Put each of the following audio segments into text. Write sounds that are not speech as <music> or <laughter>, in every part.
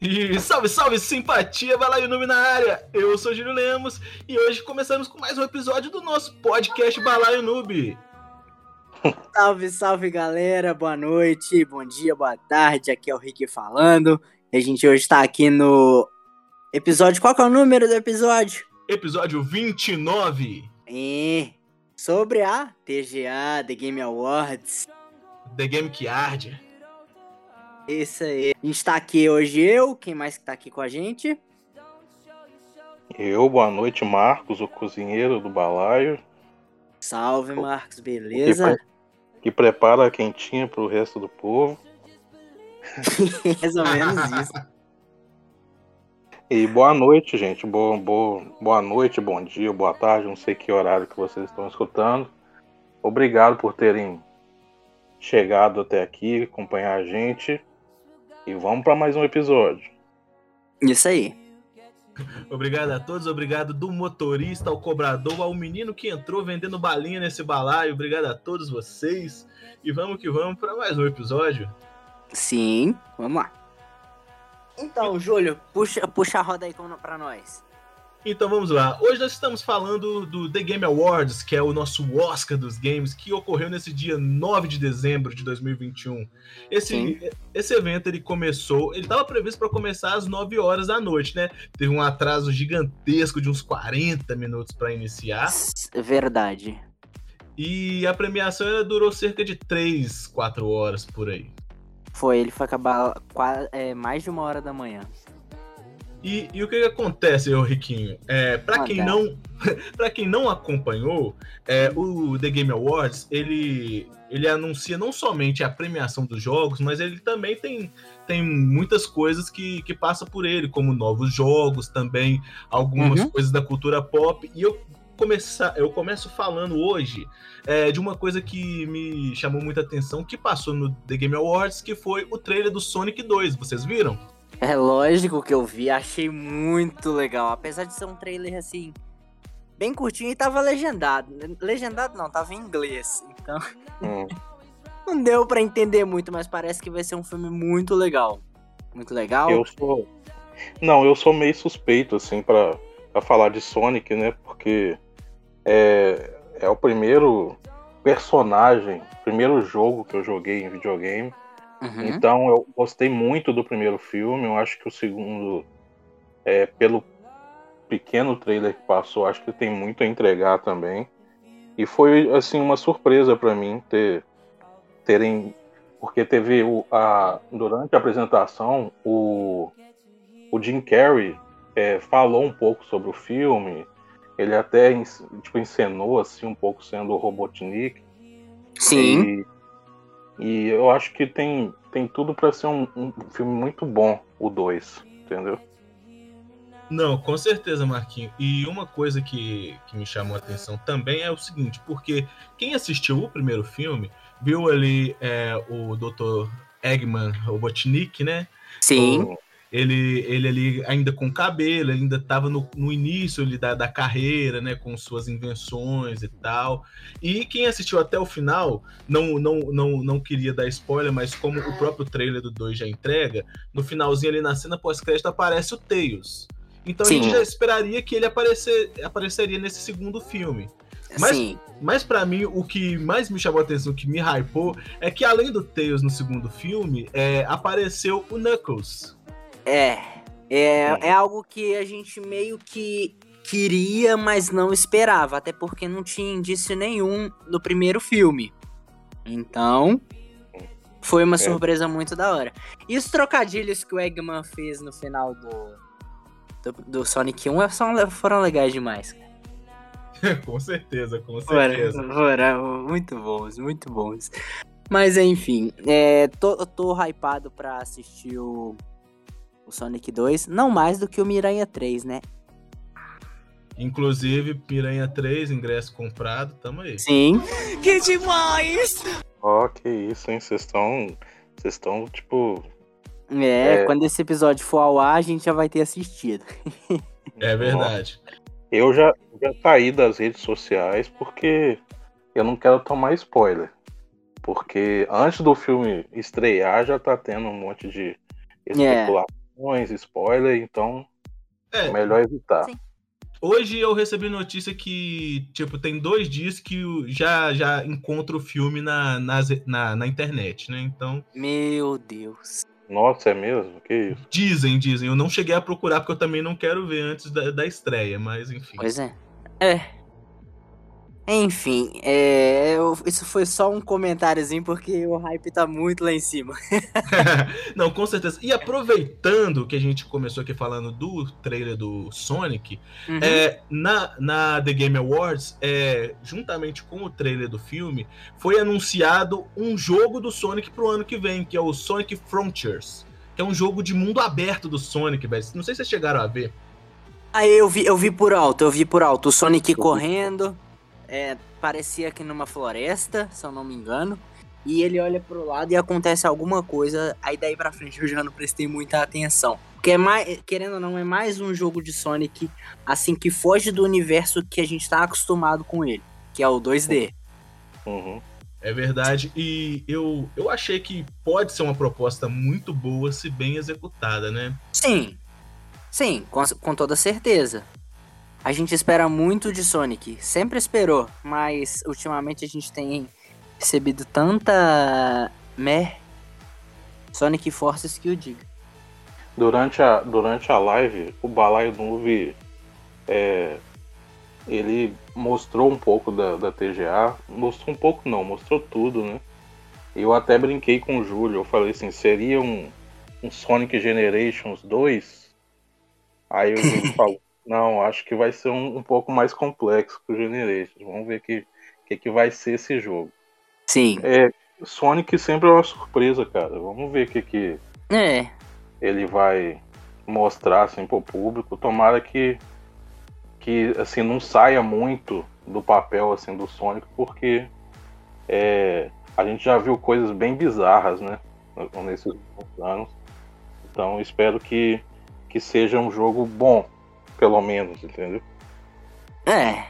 E <laughs> salve, salve, simpatia, vai lá na área. Eu sou Júlio Lemos e hoje começamos com mais um episódio do nosso podcast Balaio Noob. <laughs> Salve, salve galera, boa noite, bom dia, boa tarde. Aqui é o Rick falando. E a gente hoje tá aqui no episódio. Qual que é o número do episódio? Episódio 29. É, sobre a TGA, The Game Awards. The Game que arde. Isso aí. A gente tá aqui hoje, eu, quem mais que tá aqui com a gente? Eu, boa noite, Marcos, o cozinheiro do balaio. Salve, Marcos, beleza? Que, que prepara a quentinha pro resto do povo. <laughs> Mais ou menos isso. E boa noite, gente. Boa, boa, boa noite, bom dia, boa tarde, não sei que horário que vocês estão escutando. Obrigado por terem chegado até aqui, acompanhar a gente. E vamos para mais um episódio. Isso aí. Obrigado a todos, obrigado do motorista ao cobrador, ao menino que entrou vendendo balinha nesse balaio. Obrigado a todos vocês. E vamos que vamos para mais um episódio. Sim, vamos lá. Então, Júlio, puxa, puxa a roda aí para nós. Então vamos lá. Hoje nós estamos falando do The Game Awards, que é o nosso Oscar dos games, que ocorreu nesse dia 9 de dezembro de 2021. Esse, esse evento ele começou, ele estava previsto para começar às 9 horas da noite, né? Teve um atraso gigantesco de uns 40 minutos para iniciar. Verdade. E a premiação durou cerca de 3, 4 horas por aí. Foi, ele foi acabar é, mais de uma hora da manhã. E, e, o que, que acontece, ô Riquinho? É, para quem não, <laughs> para quem não acompanhou, é, o The Game Awards ele, ele anuncia não somente a premiação dos jogos, mas ele também tem, tem muitas coisas que, que passa por ele, como novos jogos, também algumas uhum. coisas da cultura pop. E eu começar, eu começo falando hoje é, de uma coisa que me chamou muita atenção, que passou no The Game Awards, que foi o trailer do Sonic 2. Vocês viram? <laughs> É lógico que eu vi, achei muito legal. Apesar de ser um trailer assim, bem curtinho e tava legendado. Legendado não, tava em inglês. Então. Hum. <laughs> não deu para entender muito, mas parece que vai ser um filme muito legal. Muito legal. Eu sou. Não, eu sou meio suspeito, assim, para falar de Sonic, né? Porque é, é o primeiro personagem, primeiro jogo que eu joguei em videogame. Uhum. Então eu gostei muito do primeiro filme. Eu acho que o segundo, é, pelo pequeno trailer que passou, acho que tem muito a entregar também. E foi assim uma surpresa para mim ter terem porque teve o, a, durante a apresentação o, o Jim Carrey é, falou um pouco sobre o filme. Ele até tipo, encenou assim um pouco sendo o Robotnik. Sim. E, e eu acho que tem, tem tudo para ser um, um, filme muito bom, o 2, entendeu? Não, com certeza, Marquinho. E uma coisa que, que me chamou a atenção também é o seguinte, porque quem assistiu o primeiro filme viu ali é, o Dr. Eggman Robotnik, né? Sim. O, ele, ele ali ainda com cabelo, ele ainda estava no, no início ali da, da carreira, né, com suas invenções e tal. E quem assistiu até o final, não, não, não, não queria dar spoiler, mas como o próprio trailer do 2 já entrega, no finalzinho ali na cena pós-crédito aparece o Tails. Então Sim. a gente já esperaria que ele aparecer, apareceria nesse segundo filme. Mas, Sim. mas para mim, o que mais me chamou a atenção, o que me hypou, é que além do Tails no segundo filme, é, apareceu o Knuckles. É, é, é algo que a gente meio que queria, mas não esperava, até porque não tinha indício nenhum no primeiro filme. Então, foi uma é. surpresa muito da hora. E os trocadilhos que o Eggman fez no final do, do, do Sonic 1 foram, foram legais demais. <laughs> com certeza, com certeza. Foram, foram muito bons, muito bons. Mas enfim, é, tô, tô hypado pra assistir o o Sonic 2, não mais do que o Miranha 3, né? Inclusive, Piranha 3, ingresso comprado, tamo aí. Sim. Que demais! Ó, oh, que isso, hein? Vocês estão. Vocês estão, tipo. É, é, quando esse episódio for ao ar, a gente já vai ter assistido. É verdade. Eu já, já saí das redes sociais porque eu não quero tomar spoiler. Porque antes do filme estrear já tá tendo um monte de é. especulação informações, spoiler, então é, melhor evitar. Sim. Hoje eu recebi notícia que, tipo, tem dois dias que já, já encontro o filme na, na, na, na internet, né? Então. Meu Deus. Nossa, é mesmo? Que isso? Dizem, dizem. Eu não cheguei a procurar porque eu também não quero ver antes da, da estreia, mas enfim. Pois é. É. Enfim, é, isso foi só um comentáriozinho porque o hype tá muito lá em cima. <laughs> <laughs> Não, com certeza. E aproveitando que a gente começou aqui falando do trailer do Sonic, uhum. é, na, na The Game Awards, é, juntamente com o trailer do filme, foi anunciado um jogo do Sonic pro ano que vem, que é o Sonic Frontiers, que é um jogo de mundo aberto do Sonic, velho. Não sei se vocês chegaram a ver. Ah, eu vi, eu vi por alto, eu vi por alto. O Sonic correndo é, parecia que numa floresta, se eu não me engano. E ele olha pro lado e acontece alguma coisa. Aí daí pra frente eu já não prestei muita atenção. Porque é mais, querendo ou não, é mais um jogo de Sonic, assim, que foge do universo que a gente tá acostumado com ele, que é o 2D. Uhum. É verdade, e eu, eu achei que pode ser uma proposta muito boa se bem executada, né? Sim, sim, com, com toda certeza. A gente espera muito de Sonic, sempre esperou, mas ultimamente a gente tem recebido tanta meh Sonic Forces que o diga. Durante a, durante a live, o Balaio Nuve é, ele mostrou um pouco da, da TGA, mostrou um pouco não, mostrou tudo, né? Eu até brinquei com o Júlio, eu falei assim, seria um, um Sonic Generations 2? Aí o Júlio <laughs> falou, não, acho que vai ser um, um pouco mais complexo que o Generations. Vamos ver o que, que, que vai ser esse jogo. Sim. É, Sonic sempre é uma surpresa, cara. Vamos ver o que, que é. ele vai mostrar assim, pro público. Tomara que, que assim, não saia muito do papel assim, do Sonic, porque é, a gente já viu coisas bem bizarras, né? Nesses anos. Então espero que, que seja um jogo bom pelo menos, entendeu? É.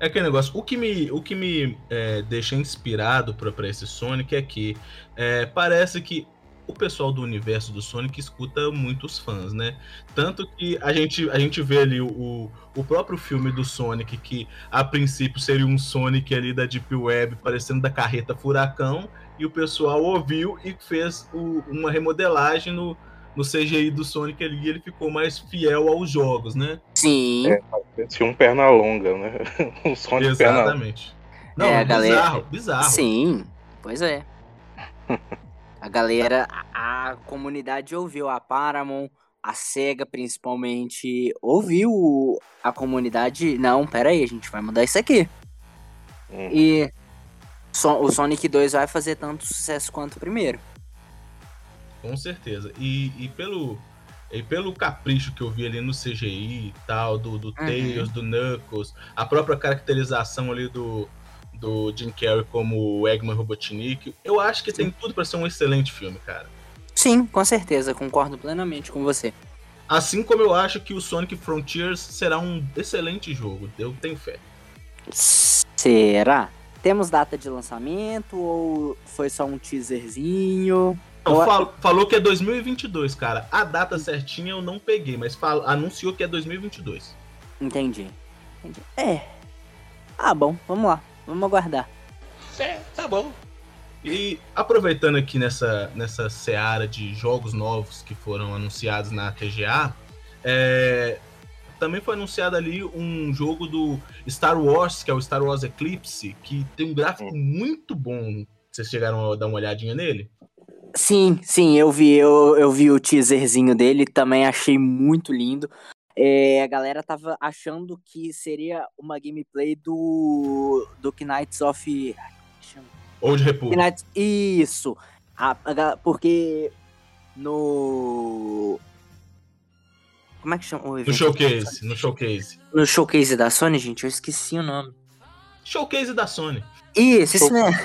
É aquele negócio. O que me, o que me é, deixa inspirado para esse Sonic é que é, parece que o pessoal do universo do Sonic escuta muitos fãs, né? Tanto que a gente, a gente vê ali o, o próprio filme do Sonic, que a princípio seria um Sonic ali da Deep Web, parecendo da carreta Furacão, e o pessoal ouviu e fez o, uma remodelagem no, no CGI do Sonic ali, ele ficou mais fiel aos jogos, né? Sim. É, tinha um perna longa, né? <laughs> um Sonic Exatamente. Perna... Não, é, bizarro, galera... bizarro. Sim, pois é. <laughs> a galera, a, a comunidade ouviu, a Paramount, a SEGA principalmente, ouviu a comunidade, não, pera aí, a gente vai mudar isso aqui. Hum. E o Sonic 2 vai fazer tanto sucesso quanto o primeiro. Com certeza. E, e pelo e pelo capricho que eu vi ali no CGI e tal, do, do uhum. Tails, do Knuckles, a própria caracterização ali do, do Jim Carrey como Eggman Robotnik, eu acho que Sim. tem tudo para ser um excelente filme, cara. Sim, com certeza, concordo plenamente com você. Assim como eu acho que o Sonic Frontiers será um excelente jogo, eu tenho fé. Será? Temos data de lançamento ou foi só um teaserzinho? Não, fal, falou que é 2022, cara. A data certinha eu não peguei, mas anunciou que é 2022. Entendi. Entendi. É. Ah, bom, vamos lá. Vamos aguardar. É, tá bom. E aproveitando aqui nessa, nessa seara de jogos novos que foram anunciados na TGA, é, também foi anunciado ali um jogo do Star Wars, que é o Star Wars Eclipse, que tem um gráfico hum. muito bom. Vocês chegaram a dar uma olhadinha nele? Sim, sim, eu vi, eu, eu vi o teaserzinho dele, também achei muito lindo. É, a galera tava achando que seria uma gameplay do do Knights of Old Republic. Knights, isso. A, a, porque no como é que chama? No showcase, no showcase. No showcase da Sony, gente, eu esqueci o nome. Showcase da Sony. Isso, isso mesmo.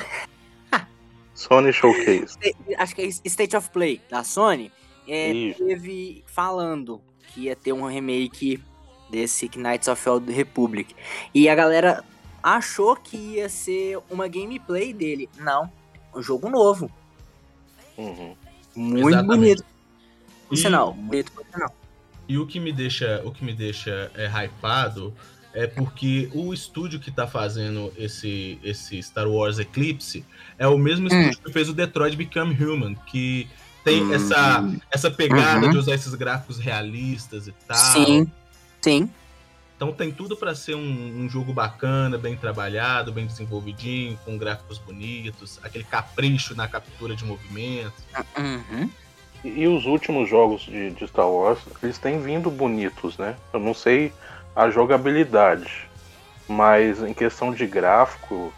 Sony Showcase. Acho que é State of Play da Sony. É, teve falando que ia ter um remake desse Knights of the Republic. E a galera achou que ia ser uma gameplay dele. Não, um jogo novo. Uhum. Muito Exatamente. bonito. por sinal. Bonito, por sinal. E o que me deixa, o que me deixa é, hypado é porque o estúdio que tá fazendo esse, esse Star Wars Eclipse é o mesmo estúdio hum. que fez o Detroit Become Human, que tem hum. essa, essa pegada uhum. de usar esses gráficos realistas e tal. Sim, sim. Então tem tudo para ser um, um, jogo bacana, bem trabalhado, bem desenvolvidinho, com gráficos bonitos, aquele capricho na captura de movimento. Uhum. E, e, os últimos jogos de, de, Star Wars, eles têm vindo bonitos, né? Eu não sei a jogabilidade, mas em questão de gráfico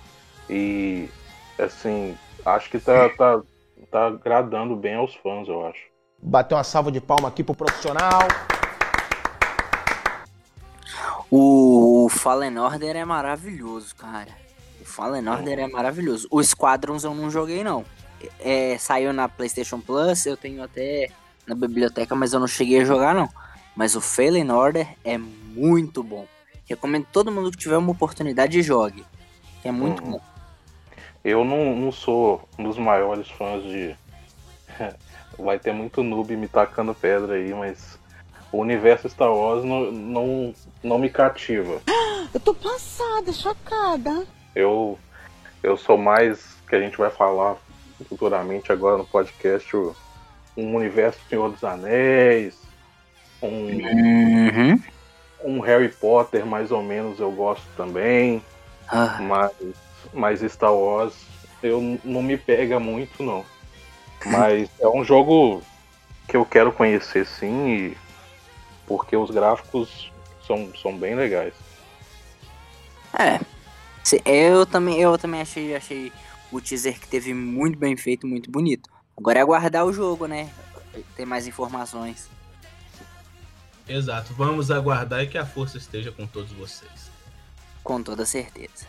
e assim, acho que tá, tá, tá agradando bem aos fãs, eu acho. Bateu uma salva de palma aqui pro profissional. O Fallen Order é maravilhoso, cara. O Fallen Order é maravilhoso. O Squadrons eu não joguei, não. É, saiu na PlayStation Plus, eu tenho até na biblioteca, mas eu não cheguei a jogar, não. Mas o Fallen Order é muito bom. Recomendo todo mundo que tiver uma oportunidade jogue. É muito hum. bom. Eu não, não sou um dos maiores fãs de. <laughs> Vai ter muito noob me tacando pedra aí, mas o universo Star Wars não, não, não me cativa. <gasps> Eu tô passada, chocada. Eu, eu sou mais, que a gente vai falar futuramente agora no podcast, um universo Senhor dos Anéis, um, uhum. Um Harry Potter mais ou menos eu gosto também, ah. mas, mas Star Wars eu não me pega muito não. Mas é um jogo que eu quero conhecer sim e porque os gráficos são, são bem legais. É. Eu também, eu também achei, achei o teaser que teve muito bem feito, muito bonito. Agora é aguardar o jogo, né? Ter mais informações. Exato. Vamos aguardar e que a força esteja com todos vocês. Com toda certeza.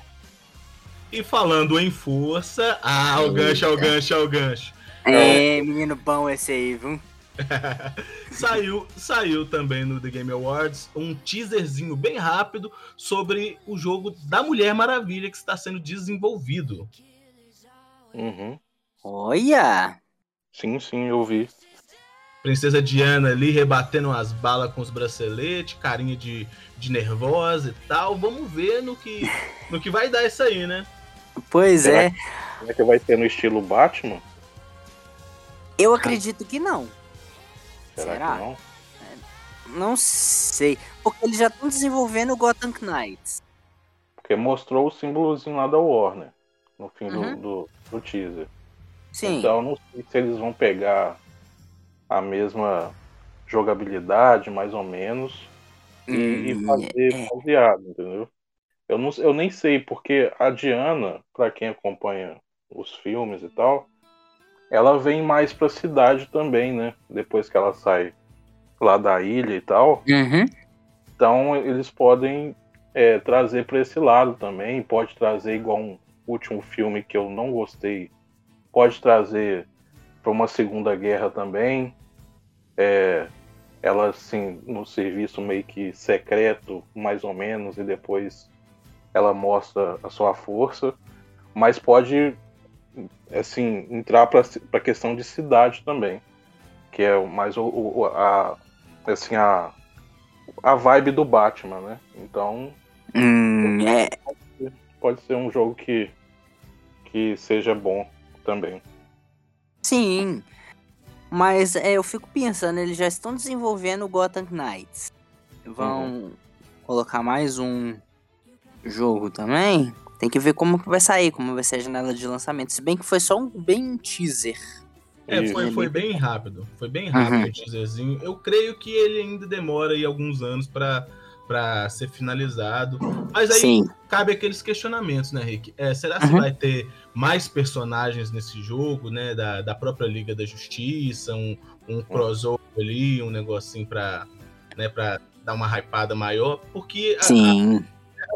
E falando em força, ah, o gancho, o gancho, o gancho. É, menino bom esse aí, viu? <laughs> saiu, saiu também no The Game Awards um teaserzinho bem rápido sobre o jogo da Mulher Maravilha que está sendo desenvolvido. Uhum. Olha! Sim, sim, eu vi. Princesa Diana ali rebatendo as balas com os braceletes, carinha de, de nervosa e tal. Vamos ver no que, <laughs> no que vai dar isso aí, né? Pois será é. Será que vai ter no estilo Batman? Eu acredito que não. Será, Será? não? É, não sei. Porque eles já estão desenvolvendo o Gotham Knights. Porque mostrou o símbolozinho lá da Warner no fim uhum. do, do, do, teaser. Sim. Então não sei se eles vão pegar a mesma jogabilidade, mais ou menos, e, e fazer é. baseado, entendeu? Eu, não, eu nem sei, porque a Diana, para quem acompanha os filmes e tal, ela vem mais pra cidade também, né? Depois que ela sai lá da ilha e tal. Uhum. Então eles podem é, trazer para esse lado também. Pode trazer igual um último filme que eu não gostei. Pode trazer para uma segunda guerra também. É, ela assim no serviço meio que secreto, mais ou menos, e depois ela mostra a sua força. Mas pode assim, entrar para a questão de cidade também, que é mais o, o, a assim a a vibe do Batman, né? Então hum, é. pode ser um jogo que que seja bom também. Sim, mas é, eu fico pensando, eles já estão desenvolvendo o Gotham Knights. Vão uhum. colocar mais um jogo também? Tem que ver como que vai sair, como vai ser a janela de lançamento. Se bem que foi só um bem teaser. É, foi, foi bem rápido. Foi bem rápido uhum. o teaserzinho. Eu creio que ele ainda demora aí alguns anos para para ser finalizado. Mas aí Sim. cabe aqueles questionamentos, né, Rick? É, será que uhum. vai ter mais personagens nesse jogo, né? Da, da própria Liga da Justiça, um, um crossover ali, um negocinho para né, pra dar uma hypada maior? Porque a, Sim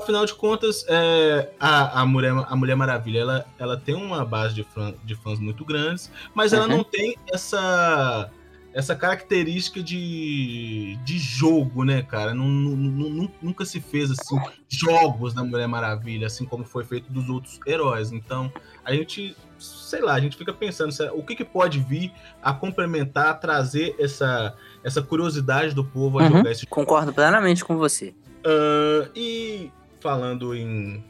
afinal de contas, é, a, a, Mulher, a Mulher Maravilha ela, ela tem uma base de, fã, de fãs muito grandes, mas ela uhum. não tem essa essa característica de, de jogo, né, cara? nunca se fez assim jogos da Mulher Maravilha, assim como foi feito dos outros heróis. Então, a gente, sei lá, a gente fica pensando o que, que pode vir a complementar, a trazer essa, essa curiosidade do povo a uhum, jogar esse jogo. Concordo plenamente com você. Uh, e falando em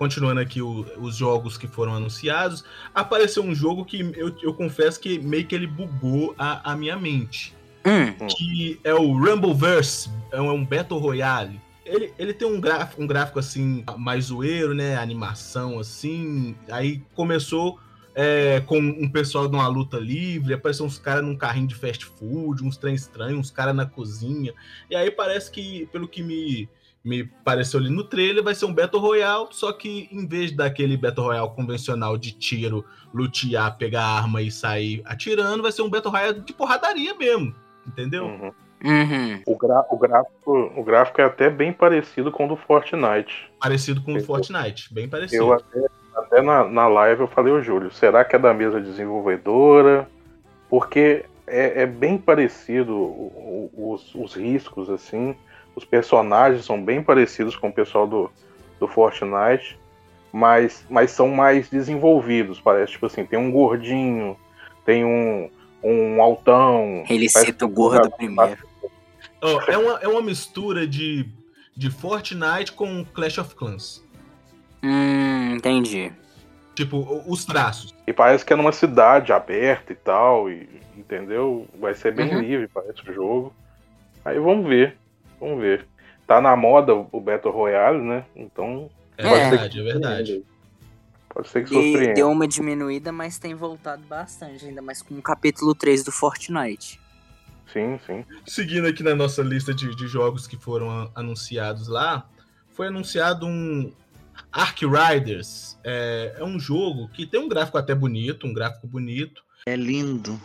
continuando aqui o, os jogos que foram anunciados, apareceu um jogo que eu, eu confesso que meio que ele bugou a, a minha mente. Hum. Que é o Rumbleverse, é um, é um Battle Royale. Ele, ele tem um gráfico, um gráfico assim, mais zoeiro, né? Animação assim. Aí começou é, com um pessoal numa luta livre, apareceu uns caras num carrinho de fast food, uns trem estranhos, uns caras na cozinha. E aí parece que, pelo que me me pareceu ali no trailer, vai ser um Battle Royale, só que em vez daquele Battle Royale convencional de tiro, lutear, pegar arma e sair atirando, vai ser um Battle Royale de porradaria mesmo, entendeu? Uhum. Uhum. O, gra o, gráfico, o gráfico é até bem parecido com o do Fortnite. Parecido com o do Fortnite, bem parecido. Eu até, até na, na live eu falei, ô Júlio, será que é da mesma desenvolvedora? Porque é, é bem parecido os, os riscos, assim. Os personagens são bem parecidos com o pessoal do, do Fortnite, mas, mas são mais desenvolvidos, parece. Tipo assim, tem um gordinho, tem um, um altão. Ele cita o gordo primeiro. Oh, é, uma, é uma mistura de, de Fortnite com Clash of Clans. Hum, entendi. Tipo, os traços. E parece que é numa cidade aberta e tal, e, entendeu? Vai ser bem uhum. livre, parece o jogo. Aí vamos ver. Vamos ver. Tá na moda o Battle Royale, né? Então. É verdade, é verdade. Pode ser que surpreenda. Deu uma diminuída, mas tem voltado bastante, ainda mais com o capítulo 3 do Fortnite. Sim, sim. Seguindo aqui na nossa lista de, de jogos que foram anunciados lá, foi anunciado um Ark Riders. É, é um jogo que tem um gráfico até bonito, um gráfico bonito. É lindo,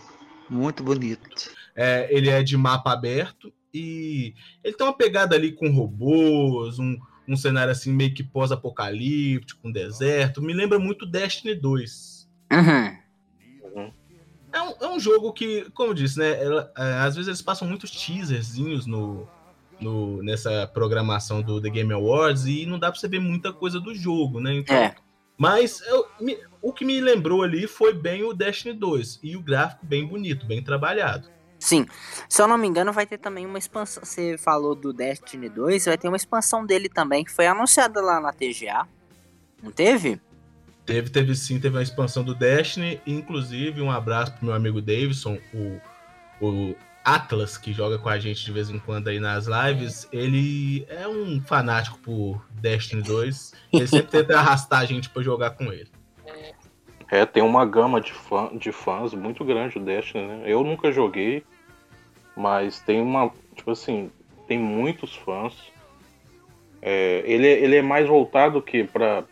muito bonito. É, ele é de mapa aberto e ele tem uma pegada ali com robôs, um, um cenário assim meio que pós-apocalíptico, um deserto. Me lembra muito Destiny 2. Uhum. É, um, é um jogo que, como eu disse, né? Ela, é, às vezes eles passam muitos teaserzinhos no, no, nessa programação do The Game Awards e não dá pra você ver muita coisa do jogo, né? Então, é. Mas eu, me, o que me lembrou ali foi bem o Destiny 2 e o gráfico bem bonito, bem trabalhado. Sim. Se eu não me engano, vai ter também uma expansão. Você falou do Destiny 2, vai ter uma expansão dele também, que foi anunciada lá na TGA. Não teve? Teve, teve sim, teve uma expansão do Destiny. Inclusive, um abraço pro meu amigo Davidson, o, o Atlas, que joga com a gente de vez em quando aí nas lives. Ele é um fanático por Destiny 2. Ele sempre tenta <laughs> arrastar a gente para jogar com ele. É, tem uma gama de, fã, de fãs muito grande o Destiny, né? Eu nunca joguei, mas tem uma. Tipo assim, tem muitos fãs. É, ele, ele é mais voltado que para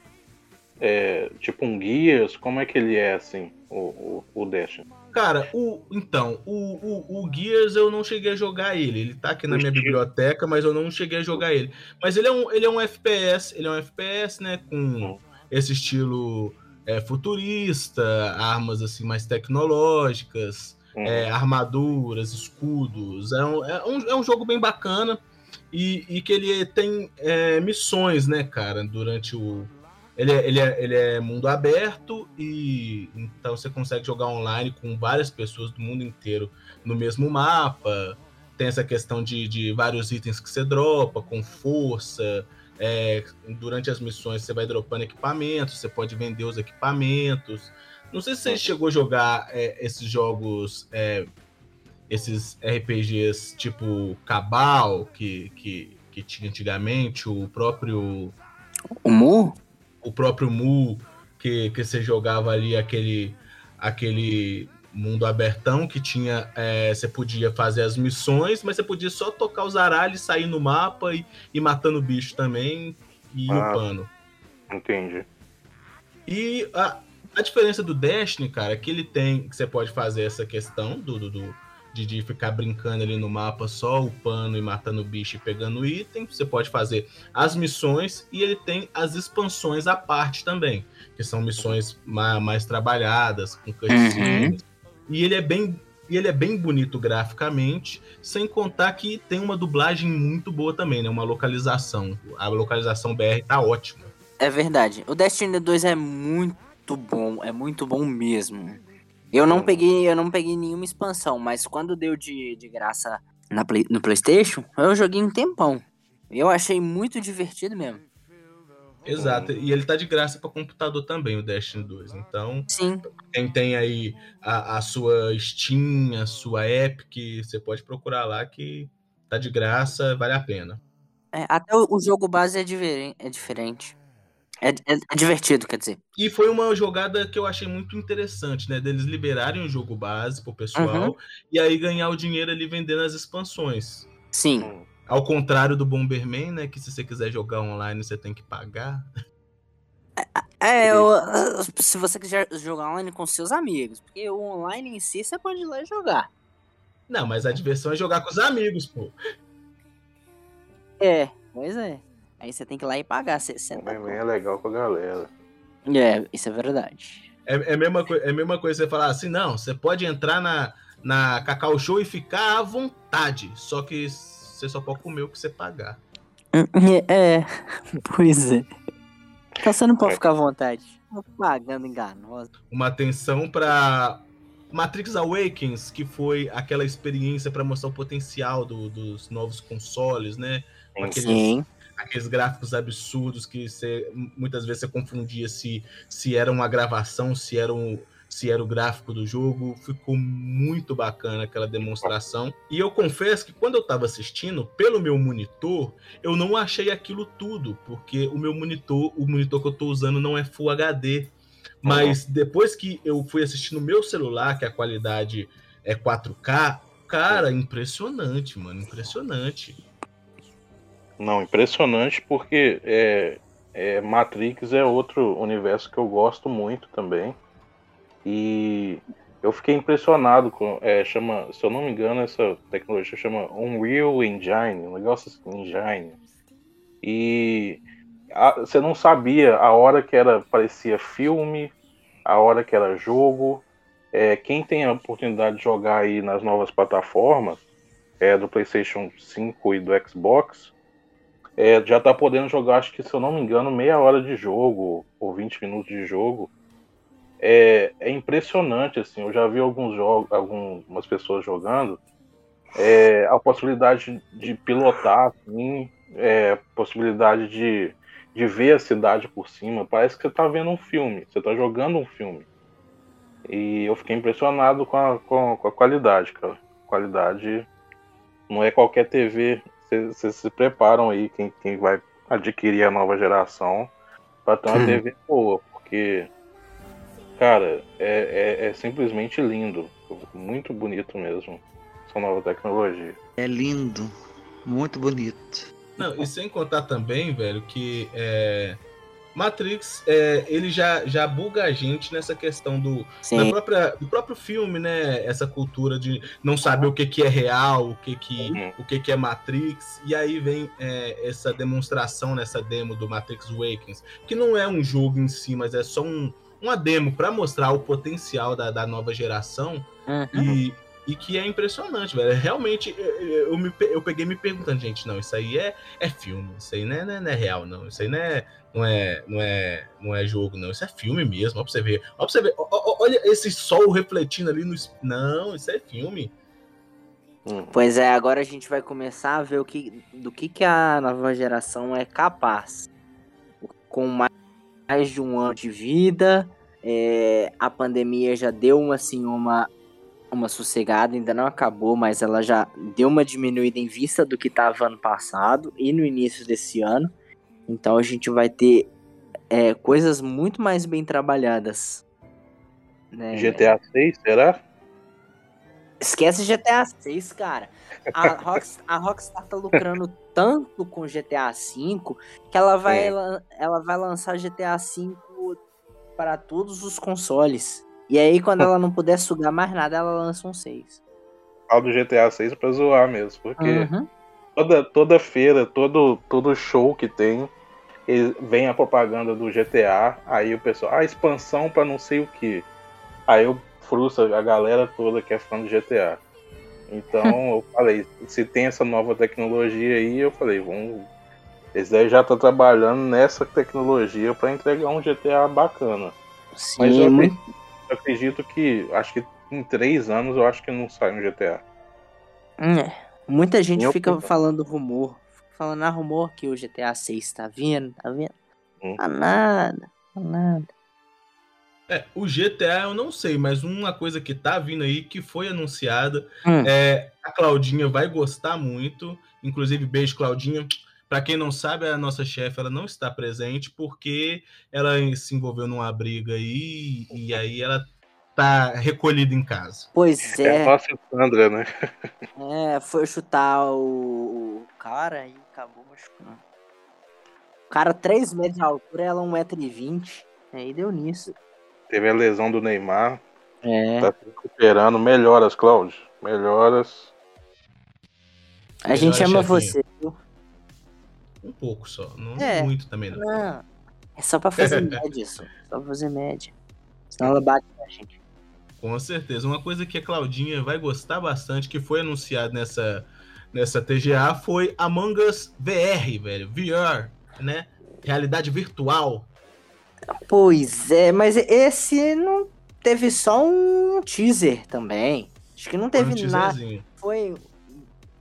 é, tipo um Gears? Como é que ele é assim, o, o, o Destiny? Cara, o, então, o, o, o, Gears eu não cheguei a jogar ele. Ele tá aqui na minha biblioteca, mas eu não cheguei a jogar ele. Mas ele é um, ele é um FPS, ele é um FPS, né? Com uhum. esse estilo é, futurista, armas assim mais tecnológicas uhum. é, armaduras, escudos. É um, é, um, é um jogo bem bacana e, e que ele tem é, missões, né, cara, durante o. Ele é, ele, é, ele é mundo aberto e então você consegue jogar online com várias pessoas do mundo inteiro no mesmo mapa. Tem essa questão de, de vários itens que você dropa, com força, é, durante as missões você vai dropando equipamentos, você pode vender os equipamentos. Não sei se você chegou a jogar é, esses jogos, é, esses RPGs tipo Cabal, que, que, que tinha antigamente, o próprio. O Mu? O próprio Mu, que, que você jogava ali aquele, aquele mundo abertão que tinha. É, você podia fazer as missões, mas você podia só tocar os aralhos, sair no mapa e, e matando bicho também e ah, upando. Entendi. E a, a diferença do Destiny, cara, é que ele tem. Que você pode fazer essa questão do, do, do de, de, ficar brincando ali no mapa só, upando e matando bicho e pegando item. Você pode fazer as missões e ele tem as expansões à parte também, que são missões mais, mais trabalhadas, com cutscenes. Uhum. E ele é bem e ele é bem bonito graficamente, sem contar que tem uma dublagem muito boa também, né? Uma localização. A localização BR tá ótima. É verdade. O Destiny 2 é muito bom, é muito bom mesmo. Eu não peguei, eu não peguei nenhuma expansão, mas quando deu de, de graça na Play- no PlayStation, eu joguei um tempão. Eu achei muito divertido mesmo. Exato. E ele tá de graça para computador também, o Destiny 2. Então, Sim. quem tem aí a, a sua Steam, a sua Epic, você pode procurar lá que tá de graça, vale a pena. É, até o, o jogo base é, diferen- é diferente. É, é- é divertido, quer dizer. E foi uma jogada que eu achei muito interessante, né? Deles liberarem o jogo base pro pessoal Uhum. e aí ganhar o dinheiro ali vendendo as expansões. Sim. Ao contrário do Bomberman, né? Que se você quiser jogar online, você tem que pagar. É, eu- se você quiser jogar online com seus amigos, porque o online em si você pode ir lá e jogar. Não, mas a diversão é jogar com os amigos, pô. É, pois é. Aí você tem que ir lá e pagar 60 Bem, bem é legal com a galera. É, isso é verdade. É, é, a mesma, é a mesma coisa você falar assim, não, você pode entrar na, na Cacau Show e ficar à vontade, só que você só pode comer o que você pagar. <laughs> É, pois é. Então você não pode ficar à vontade. Pagando enganosa. Uma atenção para Matrix Awakens, que foi aquela experiência para mostrar o potencial do- dos novos consoles, né? Aqueles, Sim. Aqueles gráficos absurdos que você, muitas vezes você confundia se, se era uma gravação, se era, um, se era o gráfico do jogo. Ficou muito bacana aquela demonstração. E eu confesso que quando eu estava assistindo, pelo meu monitor, eu não achei aquilo tudo, porque o meu monitor, o monitor que eu estou usando não é Full HD. Mas depois que eu fui assistir no meu celular, que a qualidade é 4K, cara, impressionante, mano, impressionante. Não, impressionante porque é, é, Matrix é outro universo que eu gosto muito também. E eu fiquei impressionado com. é, chama, se eu não me engano, essa tecnologia chama Unreal Engine, um negócio assim, Engine. E a- você não sabia a hora que era parecia filme, a hora que era jogo. É, quem tem a oportunidade de jogar aí nas novas plataformas, é, do PlayStation 5 e do Xbox, é, já tá podendo jogar, acho que se eu não me engano, meia hora de jogo ou 20 minutos de jogo. É, é impressionante, assim, eu já vi alguns jogos, algumas pessoas jogando, é, a possibilidade de pilotar, assim, é, possibilidade de, de ver a cidade por cima, parece que você tá vendo um filme, você tá jogando um filme. E eu fiquei impressionado com a, com, com a qualidade, cara. Qualidade não é qualquer TV. Vocês se preparam aí, quem, quem vai adquirir a nova geração, para ter uma Hum. TV boa, porque, cara, é, é, é simplesmente lindo. Muito bonito mesmo. Essa nova tecnologia. É lindo, muito bonito. Não, e sem contar também, velho, que é, Matrix, é, ele já, já buga a gente nessa questão do, própria, do próprio filme, né? Essa cultura de não saber o que, que é real, o que, que, Uhum. o que, que é Matrix. E aí vem é, essa demonstração nessa demo do Matrix Awakens, que não é um jogo em si, mas é só um, uma demo para mostrar o potencial da, da nova geração. Uhum. E, e que é impressionante, velho. Realmente, eu, eu, me, eu peguei me perguntando, gente, não, isso aí é, é filme, isso aí não é, não é- não é real, não. Isso aí não é, não, é, não, é, não é jogo, não. Isso é filme mesmo, ó pra você ver. Ó pra você ver, ó, ó, olha esse sol refletindo ali no. Não, isso é filme. Hum. Pois é, agora a gente vai começar a ver o que, do que, que a nova geração é capaz. Com mais mais de um ano de vida, é, a pandemia já deu assim, uma, uma sossegada, ainda não acabou, mas ela já deu uma diminuída em vista do que estava ano passado e no início desse ano. Então a gente vai ter é, coisas muito mais bem trabalhadas. né? GTA 6, será? Esquece GTA 6, cara. A, <laughs> Rox, a Rockstar tá lucrando tanto com GTA V que ela vai, É. lan- ela vai lançar GTA V para todos os consoles. E aí, quando ela não puder sugar mais nada, ela lança um 6. Falo do GTA 6 pra zoar mesmo, porque Uhum. toda, toda feira, todo, todo show que tem, vem a propaganda do GTA, aí o pessoal, ah, expansão pra não sei o que. Aí eu frustra a galera toda que é fã do GTA. Então <laughs> eu falei, se tem essa nova tecnologia aí, eu falei, vamos. Eles aí já estão trabalhando nessa tecnologia para entregar um GTA bacana. Sim, Mas eu muito- eu acredito que acho que em três anos eu acho que não sai um GTA. É. Muita gente fica opinião. falando rumor. Fica falando, ah, rumor que o GTA 6 tá vindo, tá vendo? Hum. Tá nada, tá nada. É, o GTA eu não sei, mas uma coisa que tá vindo aí, que foi anunciada, Hum. é a Claudinha vai gostar muito. Inclusive, beijo, Claudinha. Pra quem não sabe, a nossa chefe ela não está presente porque ela se envolveu numa briga aí e aí ela tá recolhida em casa. Pois <laughs> É, é, nossa Sandra, né? é, foi chutar o, o cara e acabou machucando. O cara, 3 metros de altura, ela 1,20m. Aí deu nisso. Teve a lesão do Neymar, É. tá se recuperando. Melhoras, Cláudio. Melhoras. A gente ama chefinho. você? Um pouco só, não É. muito também não. Não. É só pra fazer <laughs> média, só. Só pra fazer média. Senão ela bate na gente. Com certeza. Uma coisa que a Claudinha vai gostar bastante, que foi anunciado nessa, nessa TGA, foi Among Us VR, velho. VR, né? Realidade virtual. Pois é, mas esse não teve só um teaser também. Acho que não Foi um teve nada. Foi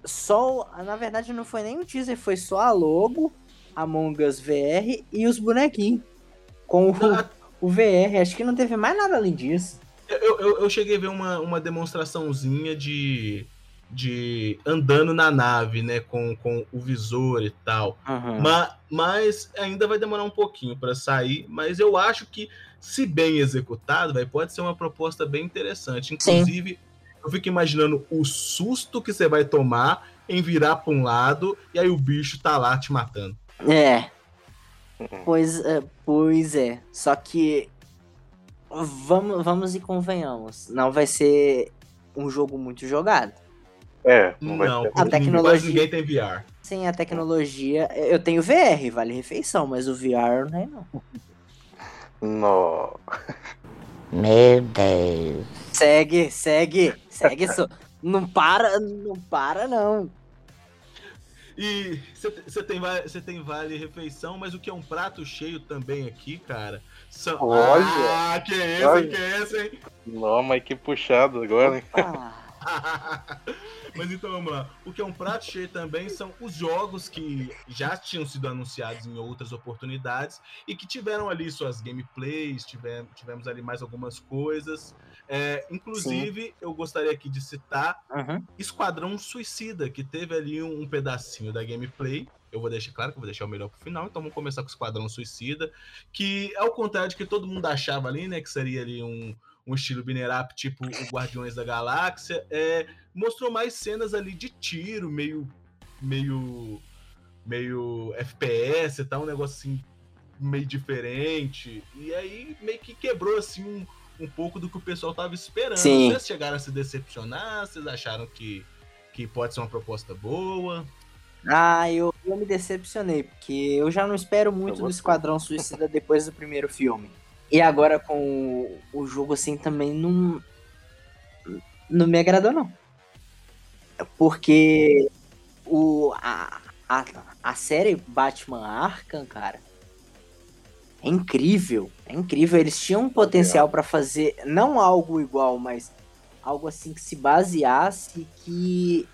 só. Na verdade, não foi nem um teaser, foi só a logo, Among Us VR e os bonequinhos. Com o, Não, o VR. Acho que não teve mais nada além disso. Eu, eu, eu cheguei a ver uma, uma demonstraçãozinha de, de andando na nave, né? Com, com o visor e tal. Uhum. Ma- Mas, ainda vai demorar um pouquinho para sair. Mas eu acho que, se bem executado, vai, pode ser uma proposta bem interessante. Inclusive, eu fico imaginando o susto que você vai tomar em virar para um lado e aí o bicho tá lá te matando. É. Uhum. Pois é, pois é. Só que vamos, vamos e convenhamos, não vai ser um jogo muito jogado. É, não, Não, vai ter. A tecnologia- ninguém tem VR. Sem a tecnologia, eu tenho VR, vale refeição, mas o VR não é não. Meu Deus. Segue, segue, segue isso. Não para, não para não. E você tem, cê tem vale refeição, mas o que é um prato cheio também aqui, cara? São... Olha! Ah, que é esse, Olha. que é esse, hein? Nó, mas que puxado agora, hein? Ah, <laughs> Mas então vamos lá. O que é um prato cheio também são os jogos que já tinham sido anunciados em outras oportunidades e que tiveram ali suas gameplays, tivemos, tivemos ali mais algumas coisas. É, inclusive, eu gostaria aqui de citar uhum. Esquadrão Suicida, que teve ali um, um pedacinho da gameplay. Eu vou deixar claro que eu vou deixar o melhor pro final, então vamos começar com Esquadrão Suicida, que ao contrário de que todo mundo achava ali, né, que seria ali um, um estilo binner up tipo o Guardiões da Galáxia, é, mostrou mais cenas ali de tiro, meio meio meio FPS e tal, um negócio assim meio diferente. E aí meio que quebrou assim um, um pouco do que o pessoal tava esperando. Sim. Vocês chegaram a se decepcionar? Vocês acharam que que pode ser uma proposta boa? Ah, eu, eu me decepcionei, porque eu já não espero muito do. Esquadrão Suicida depois do primeiro filme. E agora com o, jogo assim também não. Não me agradou, não. Porque o, a, a, a série Batman Arkham, cara, é incrível. É incrível. Eles tinham um potencial pra fazer não algo igual, mas algo assim que se baseasse que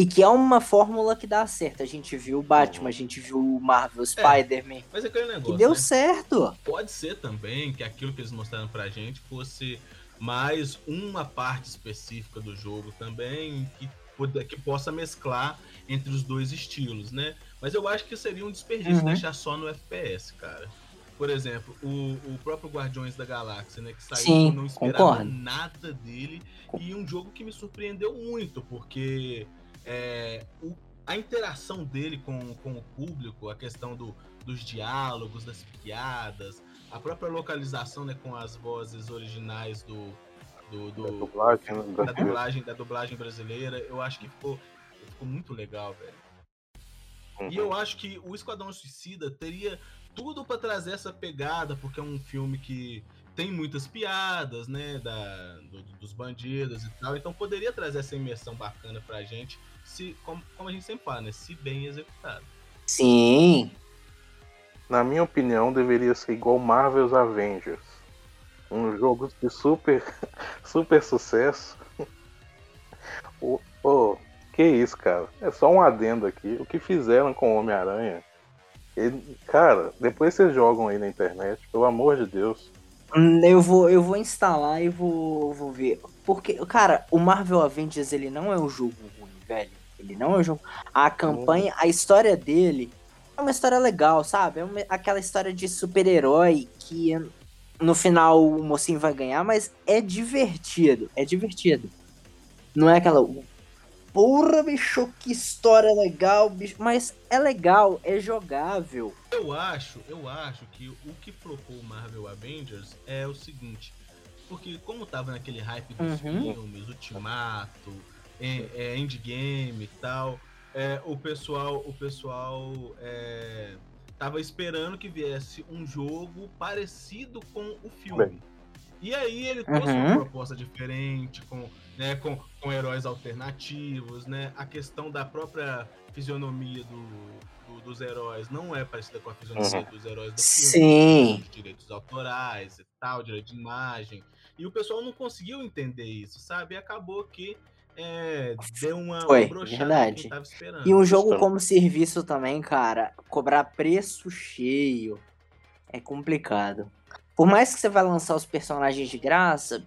e que é uma fórmula que dá certo. A gente viu o Batman, a gente viu o Marvel Spider-Man, Mas é aquele que negócio, deu né? certo. Pode ser também que aquilo que eles mostraram pra gente fosse mais uma parte específica do jogo também que, que possa mesclar entre os dois estilos, né? Mas eu acho que seria um desperdício Uhum. deixar só no FPS, cara. Por exemplo, o, o próprio Guardiões da Galáxia, né? Que saiu, Sim, não esperava concordo. nada dele. E um jogo que me surpreendeu muito, porque é, o- a interação dele com, com o público, a questão do, dos diálogos, das piadas, a própria localização né, com as vozes originais do, do, do- Da dublagem, né, da brasileira. dublagem da dublagem brasileira, eu acho que ficou, ficou muito legal, velho. Uhum. E eu acho que o Esquadrão Suicida teria tudo pra trazer essa pegada, porque é um filme que tem muitas piadas, né, da, do- dos bandidos e tal, então poderia trazer essa imersão bacana pra gente, se, como, como a gente sempre fala, né, se bem executado. Sim. Na minha opinião, deveria ser igual Marvel's Avengers. Um jogo de super, <laughs> super sucesso. <laughs> Ô, ô, que isso, cara? É só um adendo aqui. O que fizeram com o Homem-Aranha? Cara, depois vocês jogam aí na internet, pelo amor de Deus. Hum, Eu vou, eu vou instalar e vou, vou ver. Porque, cara, o Marvel Avengers, ele não é um jogo ruim, velho. Ele não é um jogo. A campanha, a história dele é uma história legal, sabe? É uma- aquela história de super-herói que no final o mocinho vai ganhar, mas é divertido. É divertido. Não é aquela. Porra, bicho, que história legal, bicho. Mas é legal, é jogável. Eu acho, eu acho que o que o Marvel Avengers é o seguinte, porque como tava naquele hype dos Uhum. filmes, Ultimato, é, é, Endgame e tal, é, o pessoal, o pessoal é, tava esperando que viesse um jogo parecido com o filme. E aí ele trouxe uma Uhum. proposta diferente, com, né, com, com heróis alternativos, né? A questão da própria fisionomia do, do- dos heróis não é parecida com a fisionomia dos heróis do filme. Sim. Os direitos autorais e tal, direito de imagem. E o pessoal não conseguiu entender isso, sabe? E acabou que é, deu uma, Foi, verdade. E um jogo como serviço também, cara, cobrar preço cheio é complicado. Por mais que você vai lançar os personagens de graça,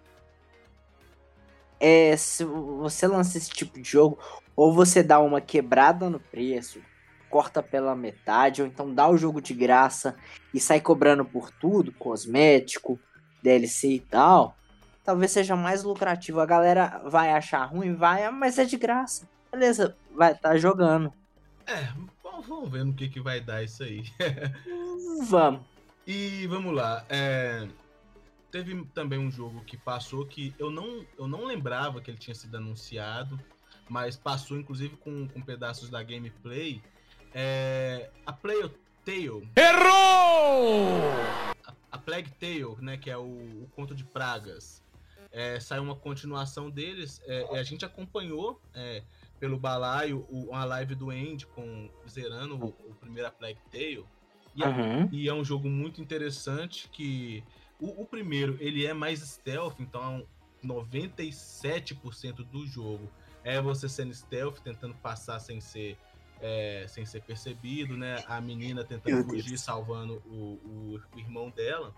é, se você lança esse tipo de jogo, ou você dá uma quebrada no preço, corta pela metade, ou então dá o jogo de graça e sai cobrando por tudo, cosmético, DLC e tal, talvez seja mais lucrativo. A galera vai achar ruim, vai, ah, mas é de graça. Beleza, vai estar jogando. É, vamos, vamos ver no que, que vai dar isso aí. <laughs> Vamos. E vamos lá. é, teve também um jogo que passou que eu não, eu não lembrava que ele tinha sido anunciado, mas passou inclusive com, com pedaços da gameplay. É, a Plague Tale. Errou! A, a Plague Tale, né, que é o, o conto de pragas. É, saiu uma continuação deles. é, e a gente acompanhou é, pelo balaio o- uma live do End com zerando o, o primeiro Plague Tale. E a- Uhum. e é um jogo muito interessante que o, o primeiro ele é mais stealth, então 97% do jogo é você sendo stealth, tentando passar sem ser é, sem ser percebido, né? A menina tentando fugir, salvando o, o- o irmão dela.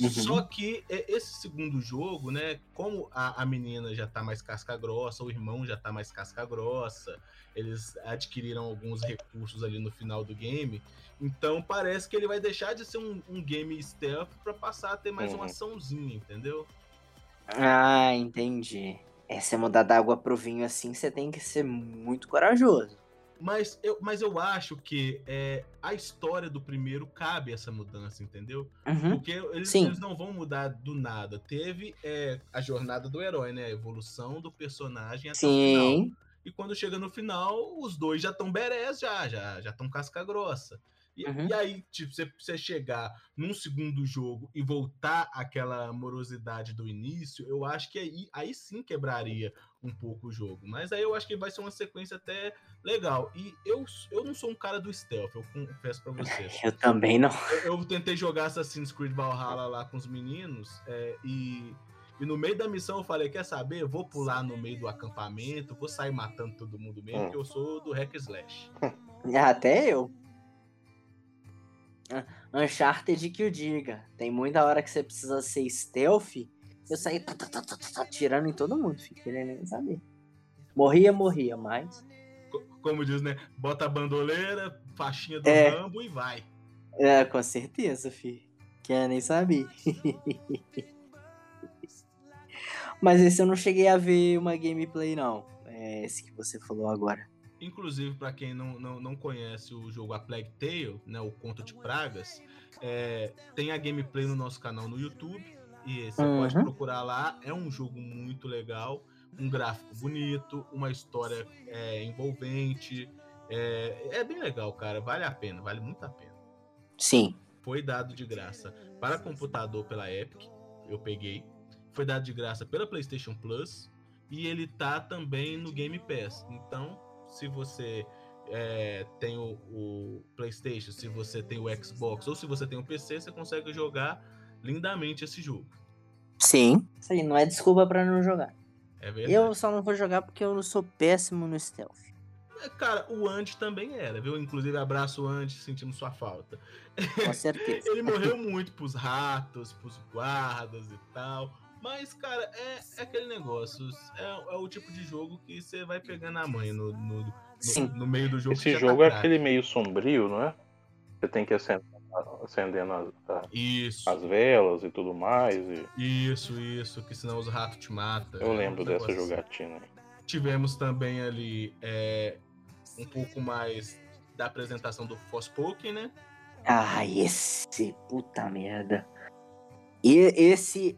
Uhum. Só que é, esse segundo jogo, né? Como a, a menina já tá mais casca grossa, o irmão já tá mais casca grossa, eles adquiriram alguns recursos ali no final do game. Então parece que ele vai deixar de ser um, um game stealth pra passar a ter mais uma Uhum. açãozinha, entendeu? Ah, entendi. É, você mudar da água pro vinho assim, você tem que ser muito corajoso. Mas eu, mas eu acho que é, a história do primeiro cabe essa mudança, entendeu? Uhum. Porque eles, Sim. eles não vão mudar do nada. Teve é, a jornada do herói, né? A evolução do personagem até o final. Sim. E quando chega no final, os dois já estão berés, já, já já estão casca grossa. E, Uhum. e aí, tipo, você, você chegar num segundo jogo e voltar àquela morosidade do início, eu acho que aí, aí sim quebraria um pouco o jogo. Mas aí eu acho que vai ser uma sequência até legal. E eu, eu não sou um cara do stealth, eu confesso pra vocês. <laughs> Eu também não. Eu, eu tentei jogar Assassin's Creed Valhalla lá com os meninos é, e, e no meio da missão eu falei, quer saber? Eu vou pular no meio do acampamento, vou sair matando todo mundo mesmo, Hum. porque eu sou do hack slash. <laughs> Até eu. Uncharted que o diga. Tem muita hora que você precisa ser stealth. Eu saí tá, tá, tá, tirando em todo mundo, filho, querendo nem saber. Morria, morria, mas. Co- Como diz, né? Bota a bandoleira, faixinha do É. Rambo e vai. É, com certeza, filho. Quer nem saber. <laughs> Mas esse eu não cheguei a ver uma gameplay, não. É esse que você falou agora. Inclusive, pra quem não, não, não conhece o jogo A Plague Tale, né, o Conto de Pragas, é, tem a gameplay no nosso canal no YouTube. E você Uhum. pode procurar lá. É um jogo muito legal, um gráfico bonito, uma história é, envolvente. É, é bem legal, cara. Vale a pena, vale muito a pena. Sim. Foi dado de graça para computador pela Epic. eu peguei. Foi dado de graça pela PlayStation Plus e ele tá também no Game Pass. Então, se você é, tem o, o, PlayStation, se você tem o Xbox ou se você tem o PC, você consegue jogar lindamente esse jogo. Sim. Isso aí não é desculpa para não jogar. É verdade. Eu só não vou jogar porque eu não sou péssimo no stealth. É, cara, o Andy também era, viu? Inclusive, abraço o Andy, sentindo sua falta. Com certeza. <laughs> Ele morreu muito pros ratos, pros guardas e tal. Mas, cara, é, é aquele negócio. É, é, o tipo de jogo que você vai pegando a mãe no, no, no, no meio do jogo. Esse tá jogo tá é aquele meio sombrio, não é? Você tem que acender, acendendo as, isso. as velas e tudo mais. E... Isso, isso, que senão os ratos te matam. Eu lembro dessa jogatina. Assim. Tivemos também ali é, um pouco mais da apresentação do Forspoken, né? Ah, esse puta merda. E esse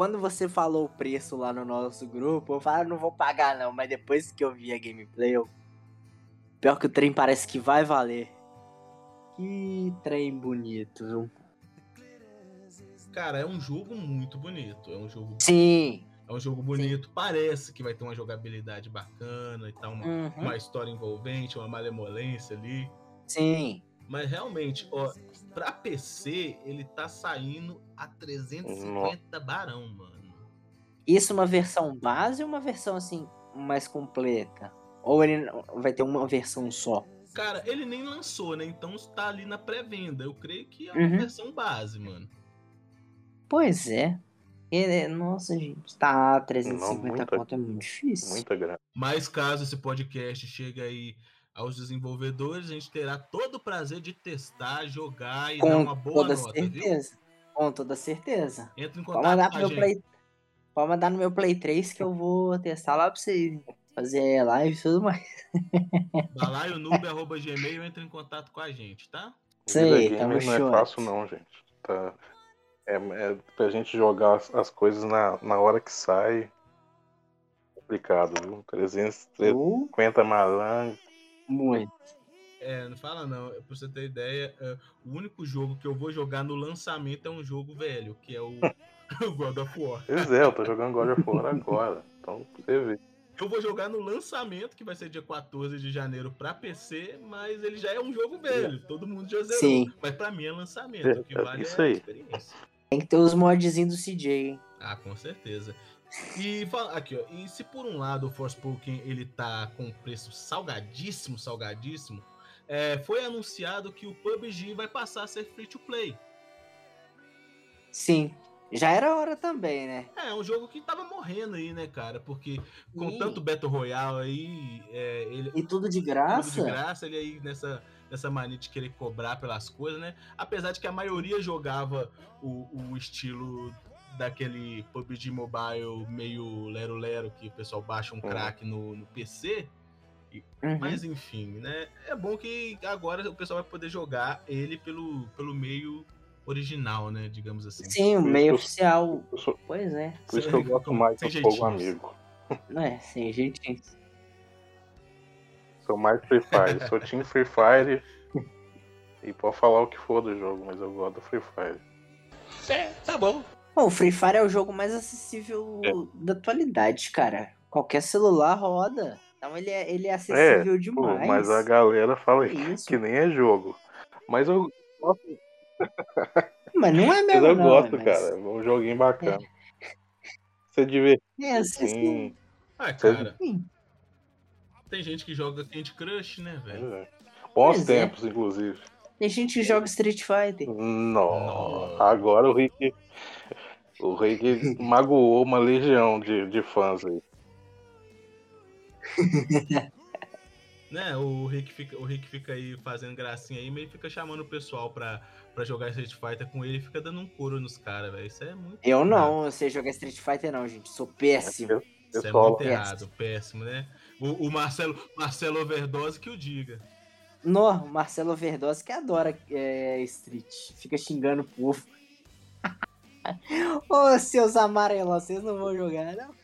quando você falou o preço lá no nosso grupo, eu falei, ah, não vou pagar não, mas depois que eu vi a gameplay, eu... pior que o trem parece que vai valer. Que trem bonito, viu? Cara, é um jogo muito bonito, é um jogo Sim. É um jogo bonito, Sim. parece que vai ter uma jogabilidade bacana e tal, uma, uhum. uma história envolvente, uma malemolência ali. Sim. Mas realmente, ó, pra PC, ele tá saindo a 350 barão, mano. Isso uma versão base ou uma versão assim mais completa? Ou ele vai ter uma versão só? Cara, ele nem lançou, né? Então está ali na pré-venda. Eu creio que é uma uhum. versão base, mano. Pois é. Ele, nossa, gente, tá 350 Não, muita, conto é muito difícil. Muita grana. Mas caso esse podcast chegue aí aos desenvolvedores, a gente terá todo o prazer de testar, jogar e com dar uma boa toda nota, certeza. Viu? Com toda certeza. Entra em contato Pode mandar com a gente. Play... Pode mandar no meu Play 3 que eu vou testar lá pra vocês. Fazer live e tudo mais. <laughs> Balaionoob.gmail entra em contato com a gente, tá? Isso aí, tamo Não é fácil não, gente. Tá... É, é pra gente jogar as, as coisas na, na hora que sai. Complicado, viu? 350 uh. malangos. Muito. É, não fala não. Pra você ter ideia, é, o único jogo que eu vou jogar no lançamento é um jogo velho, que é o, o <laughs> God of War. Pois é, eu tô jogando God of War agora. Então, você ver. Eu vou jogar no lançamento, que vai ser dia 14 de janeiro pra PC, mas ele já é um jogo velho. Todo mundo já zerou. Sim. Mas pra mim é lançamento. É, o que vale isso é aí. a experiência. Tem que ter os modzinhos do CJ, hein? Ah, com certeza. E aqui, ó, e se por um lado o Forspoken ele tá com preço salgadíssimo, salgadíssimo, é, foi anunciado que o PUBG vai passar a ser free to play. Sim. Já era hora também, né? É, um jogo que tava morrendo aí, né, cara? Porque com tanto Battle Royale aí. É, ele, e tudo de graça? Tudo de graça, ele aí nessa, nessa mania de querer cobrar pelas coisas, né? Apesar de que a maioria jogava o, o estilo daquele PUBG Mobile meio lero-lero que o pessoal baixa um uhum. crack no, no PC. Uhum. Mas enfim, né? É bom que agora o pessoal vai poder jogar ele pelo, pelo meio original, né? Digamos assim. Sim, o meio oficial. Sou... Pois é. Por isso que eu gosto mais do Fogo Amigo. Não é, sem jeitinho. Sou mais Free Fire. Sou Team Free Fire. e pode falar o que for do jogo, mas eu gosto do Free Fire. É, tá bom. Bom, o Free Fire é o jogo mais acessível é. da atualidade, cara. Qualquer celular roda. Então ele é, ele é acessível é, demais. Pô, mas a galera fala que, que nem é jogo. Mas eu gosto. Mas não é mesmo. Mas eu não, gosto, mas... cara. É um joguinho bacana. É. Você divertir. É, sim. Ah, cara. Sim. Tem gente que joga Candy Crush, né, velho? É. Bons pois é. tempos, inclusive. Tem gente que joga Street Fighter. Não. Agora o Rick. O Rick magoou uma legião de, de fãs aí. <laughs> né, o Rick, fica, o Rick fica aí fazendo gracinha aí, meio fica chamando o pessoal pra, pra jogar Street Fighter com ele e fica dando um couro nos caras, velho. Isso é muito. Eu não, eu sei jogar Street Fighter, não, gente. Sou péssimo. Isso é muito errado, péssimo, né? O, o, Marcelo, Marcelo Overdose que o diga. No, Marcelo Overdose que adora é, Street. Fica xingando o povo. <laughs> Ô, seus amarelos, vocês não vão jogar, não?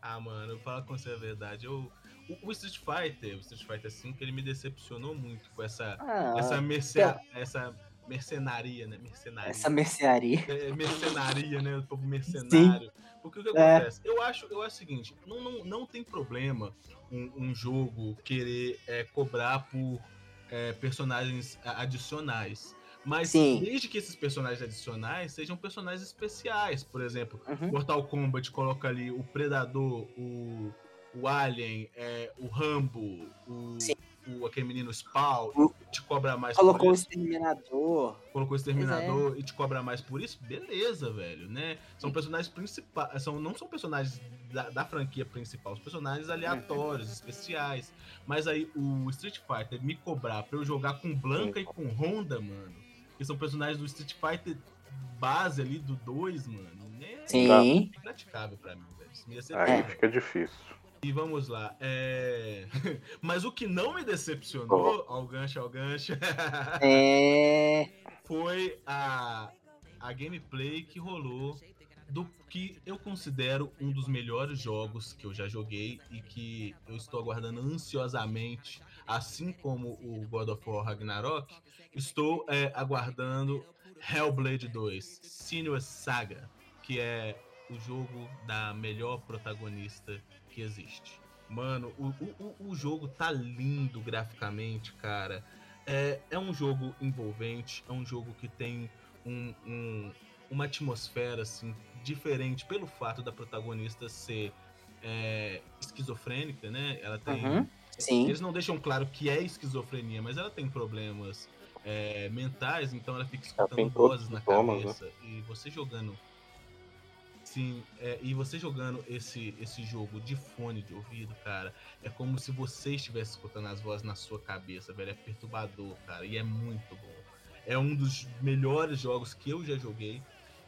Ah, mano, eu falo com você a verdade. Eu, o, o, Street Fighter, o Street Fighter 5, ele me decepcionou muito com essa, ah, essa, merce, essa mercenaria, né? Mercenaria. Essa mercearia. É, mercenaria, né? O povo <laughs> mercenário. Porque o que É. acontece? Eu, acho, eu acho o seguinte: não, não, não tem problema um, um jogo querer é, cobrar por é, personagens adicionais. Mas Sim. desde que esses personagens adicionais sejam personagens especiais. Por exemplo, Uhum. Mortal Kombat coloca ali o Predador, o, o Alien, é, o Rambo, o, Sim. o- aquele menino Spawn, O- te cobra mais Colocou o exterminador. colocou o exterminador é. e te cobra mais por isso, beleza, velho, né? São personagens principais, são, não são personagens da, da franquia principal, são personagens aleatórios, especiais. Mas aí o Street Fighter me cobrar pra eu jogar com Blanca e com Honda, mano, que são personagens do Street Fighter base ali do 2, mano, né? Sim. É impraticável pra mim, velho. Aí fica difícil. E vamos lá. É... <laughs> Mas o que não me decepcionou, ao gancho, ao gancho, <laughs> É. foi a, a gameplay que rolou do que eu considero um dos melhores jogos que eu já joguei e que eu estou aguardando ansiosamente, assim como o God of War Ragnarok, estou é, aguardando Hellblade 2, Senua's Saga, que é o jogo da melhor protagonista que existe. Mano, o, o, o- o jogo tá lindo graficamente, cara. É, é um jogo envolvente, é um jogo que tem um- um- uma atmosfera assim diferente pelo fato da protagonista ser é, esquizofrênica, né? Ela tem. Uhum. Sim. Eles não deixam claro que é esquizofrenia, mas ela tem problemas é, mentais, então ela fica escutando todos vozes na sintomas, cabeça. E você jogando. Sim, é, e você jogando esse, esse jogo de fone de ouvido, cara, é como se você estivesse escutando as vozes na sua cabeça, velho. É perturbador, cara, e é muito bom. É um dos melhores jogos que eu já joguei.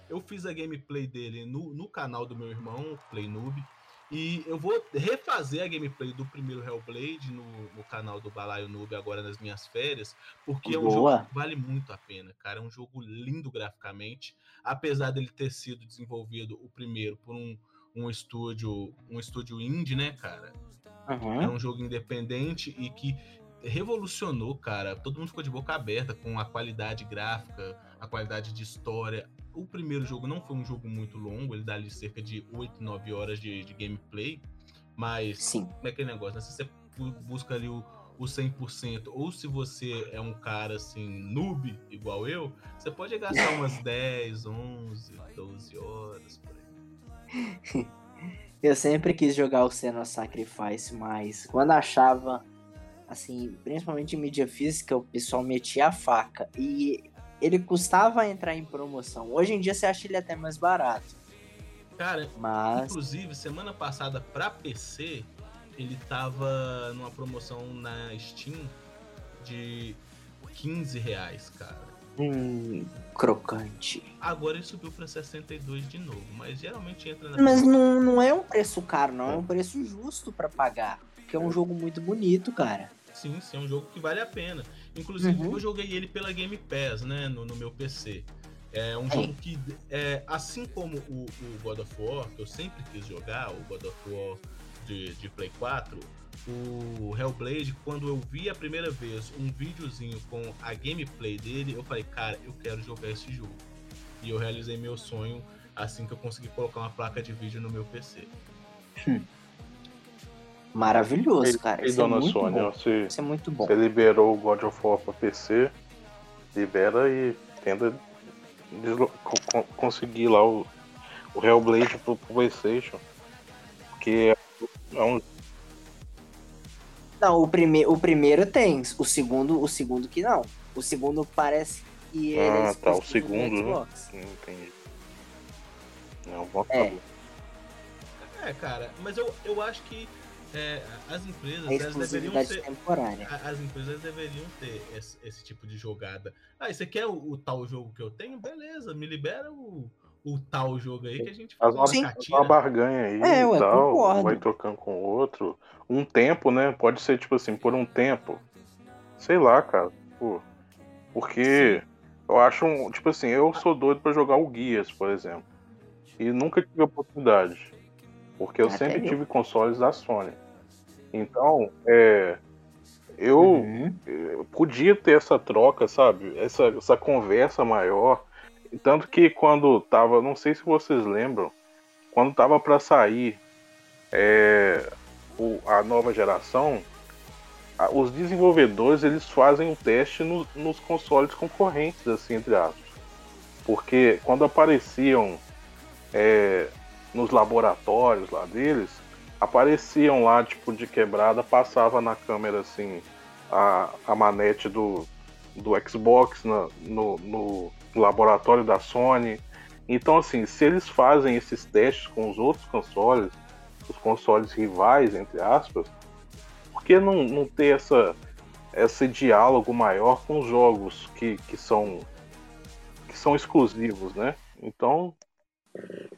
Eu fiz a gameplay dele no, no canal do meu irmão, Play Noob. E eu vou refazer a gameplay do primeiro Hellblade no, no canal do Balaio Noob agora nas minhas férias, porque é um Boa. jogo que vale muito a pena, cara. É um jogo lindo graficamente, apesar dele ter sido desenvolvido o primeiro por um, um estúdio, um estúdio indie, né, cara? É Uhum. um jogo independente e que revolucionou, cara. Todo mundo ficou de boca aberta com a qualidade gráfica, a qualidade de história. O primeiro jogo não foi um jogo muito longo, ele dá ali cerca de 8, 9 horas de, de gameplay, mas Sim. como é aquele negócio, né? Se você bu- busca ali o, o 100%, ou se você é um cara assim, noob, igual eu, você pode gastar umas 10, 11, 12 horas por aí. <laughs> Eu sempre quis jogar o Senna Sacrifice, mas quando achava, assim, principalmente em mídia física, o pessoal metia a faca. E ele custava entrar em promoção. Hoje em dia você acha ele até mais barato. Cara, Mas. Inclusive, semana passada pra PC, ele tava numa promoção na Steam de 15 reais, cara. Hum, crocante. Agora ele subiu pra 62 de novo, mas geralmente entra na Mas não, não é um preço caro, não. É um preço justo pra pagar. Porque é um jogo muito bonito, cara. Sim, sim, é um jogo que vale a pena. Inclusive, Uhum. eu joguei ele pela Game Pass, né, no, no meu PC. É um Sim. jogo que, é, assim como o, o God of War, que eu sempre quis jogar, o God of War de, de Play 4, o Hellblade, quando eu vi a primeira vez um videozinho com a gameplay dele, eu falei, cara, eu quero jogar esse jogo. E eu realizei meu sonho assim que eu consegui colocar uma placa de vídeo no meu PC. Maravilhoso, cara. e Isso é dona muito Sônia, bom. você, Isso é muito bom. você liberou o God of War pra PC, libera e tenta co- conseguir lá o, o Hellblade pro, pro Playstation. Porque é um. Não, o, prime o primeiro tem. O segundo, o segundo que não. O segundo parece que ele Ah, é tá, o segundo, né? Entendi. Não, bom É. É, cara, mas eu, eu acho que é, as empresas elas deveriam exclusividade ser. temporária. As empresas deveriam ter esse, esse tipo de jogada. Ah, e você quer o, o tal jogo que eu tenho? Beleza, me libera o, o tal jogo aí que a gente Faz uma, Sim. uma barganha aí É, e ué, tal, concordo. vai trocando com o outro. Um tempo, né? Pode ser tipo assim, por um tempo. Sei lá, cara. Pô, porque eu acho um. Tipo assim, eu sou doido pra jogar o Guias, por exemplo. E nunca tive oportunidade. Porque eu Até sempre eu. tive consoles da Sony. Então, é. Eu, Uhum. eu podia ter essa troca, sabe? Essa, essa conversa maior. Tanto que quando tava, não sei se vocês lembram, quando tava para sair é, o- a nova geração, a- os desenvolvedores eles fazem o teste no- nos consoles concorrentes, assim, entre aspas. Porque quando apareciam é, nos laboratórios lá deles, apareciam lá, tipo, de quebrada, passava na câmera assim a, a manete do, do Xbox na- no, no laboratório da Sony. Então, assim, se eles fazem esses testes com os outros consoles, os consoles rivais, entre aspas, por que não, não ter essa, esse diálogo maior com os jogos que, que, são, que são exclusivos, né? Então,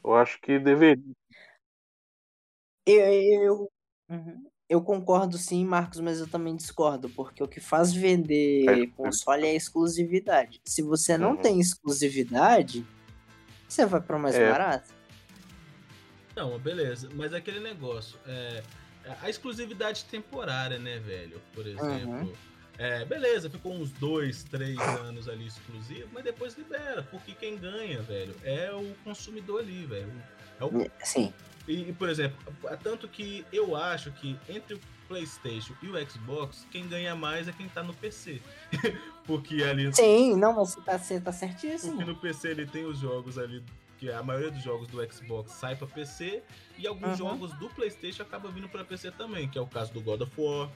eu acho que deveria. Eu, eu, uhum. eu concordo sim, Marcos, mas eu também discordo, porque o que faz vender É. console é a exclusividade. Se você não Uhum. tem exclusividade, você vai para o mais É. barato. Não, beleza. Mas é aquele negócio. É, a exclusividade temporária, né, velho? Por exemplo. É, beleza, ficou uns dois, três anos ali exclusivo, mas depois libera, porque quem ganha, velho, é o consumidor ali, velho. É o Sim. E, por exemplo, é tanto que eu acho que entre o PlayStation e o Xbox, quem ganha mais é quem tá no PC. <laughs> porque ali Sim, não, você tá, você tá certíssimo. porque no PC ele tem os jogos ali, que a maioria dos jogos do Xbox sai pra PC, e alguns Uhum. jogos do PlayStation acabam vindo pra PC também, que é o caso do God of War,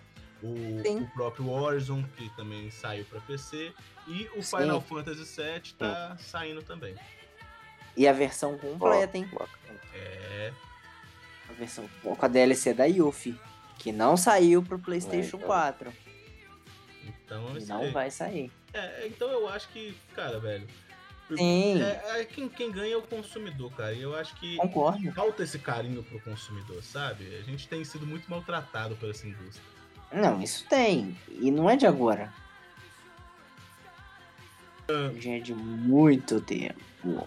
o, Sim. o próprio Horizon, que também saiu pra PC, e o Sim. Final Fantasy VII tá saindo também. E a versão completa, hein? É, A versão com a DLC da Yuffie, que não saiu pro PlayStation É, então. 4. então E não aí. vai sair. É, então eu acho que, cara, velho. Sim, É, é quem, quem ganha é o consumidor, cara. E eu acho que concordo. falta esse carinho pro consumidor, sabe? A gente tem sido muito maltratado por essa indústria. Não, isso tem. E não é de agora. Ah. Já é de muito tempo.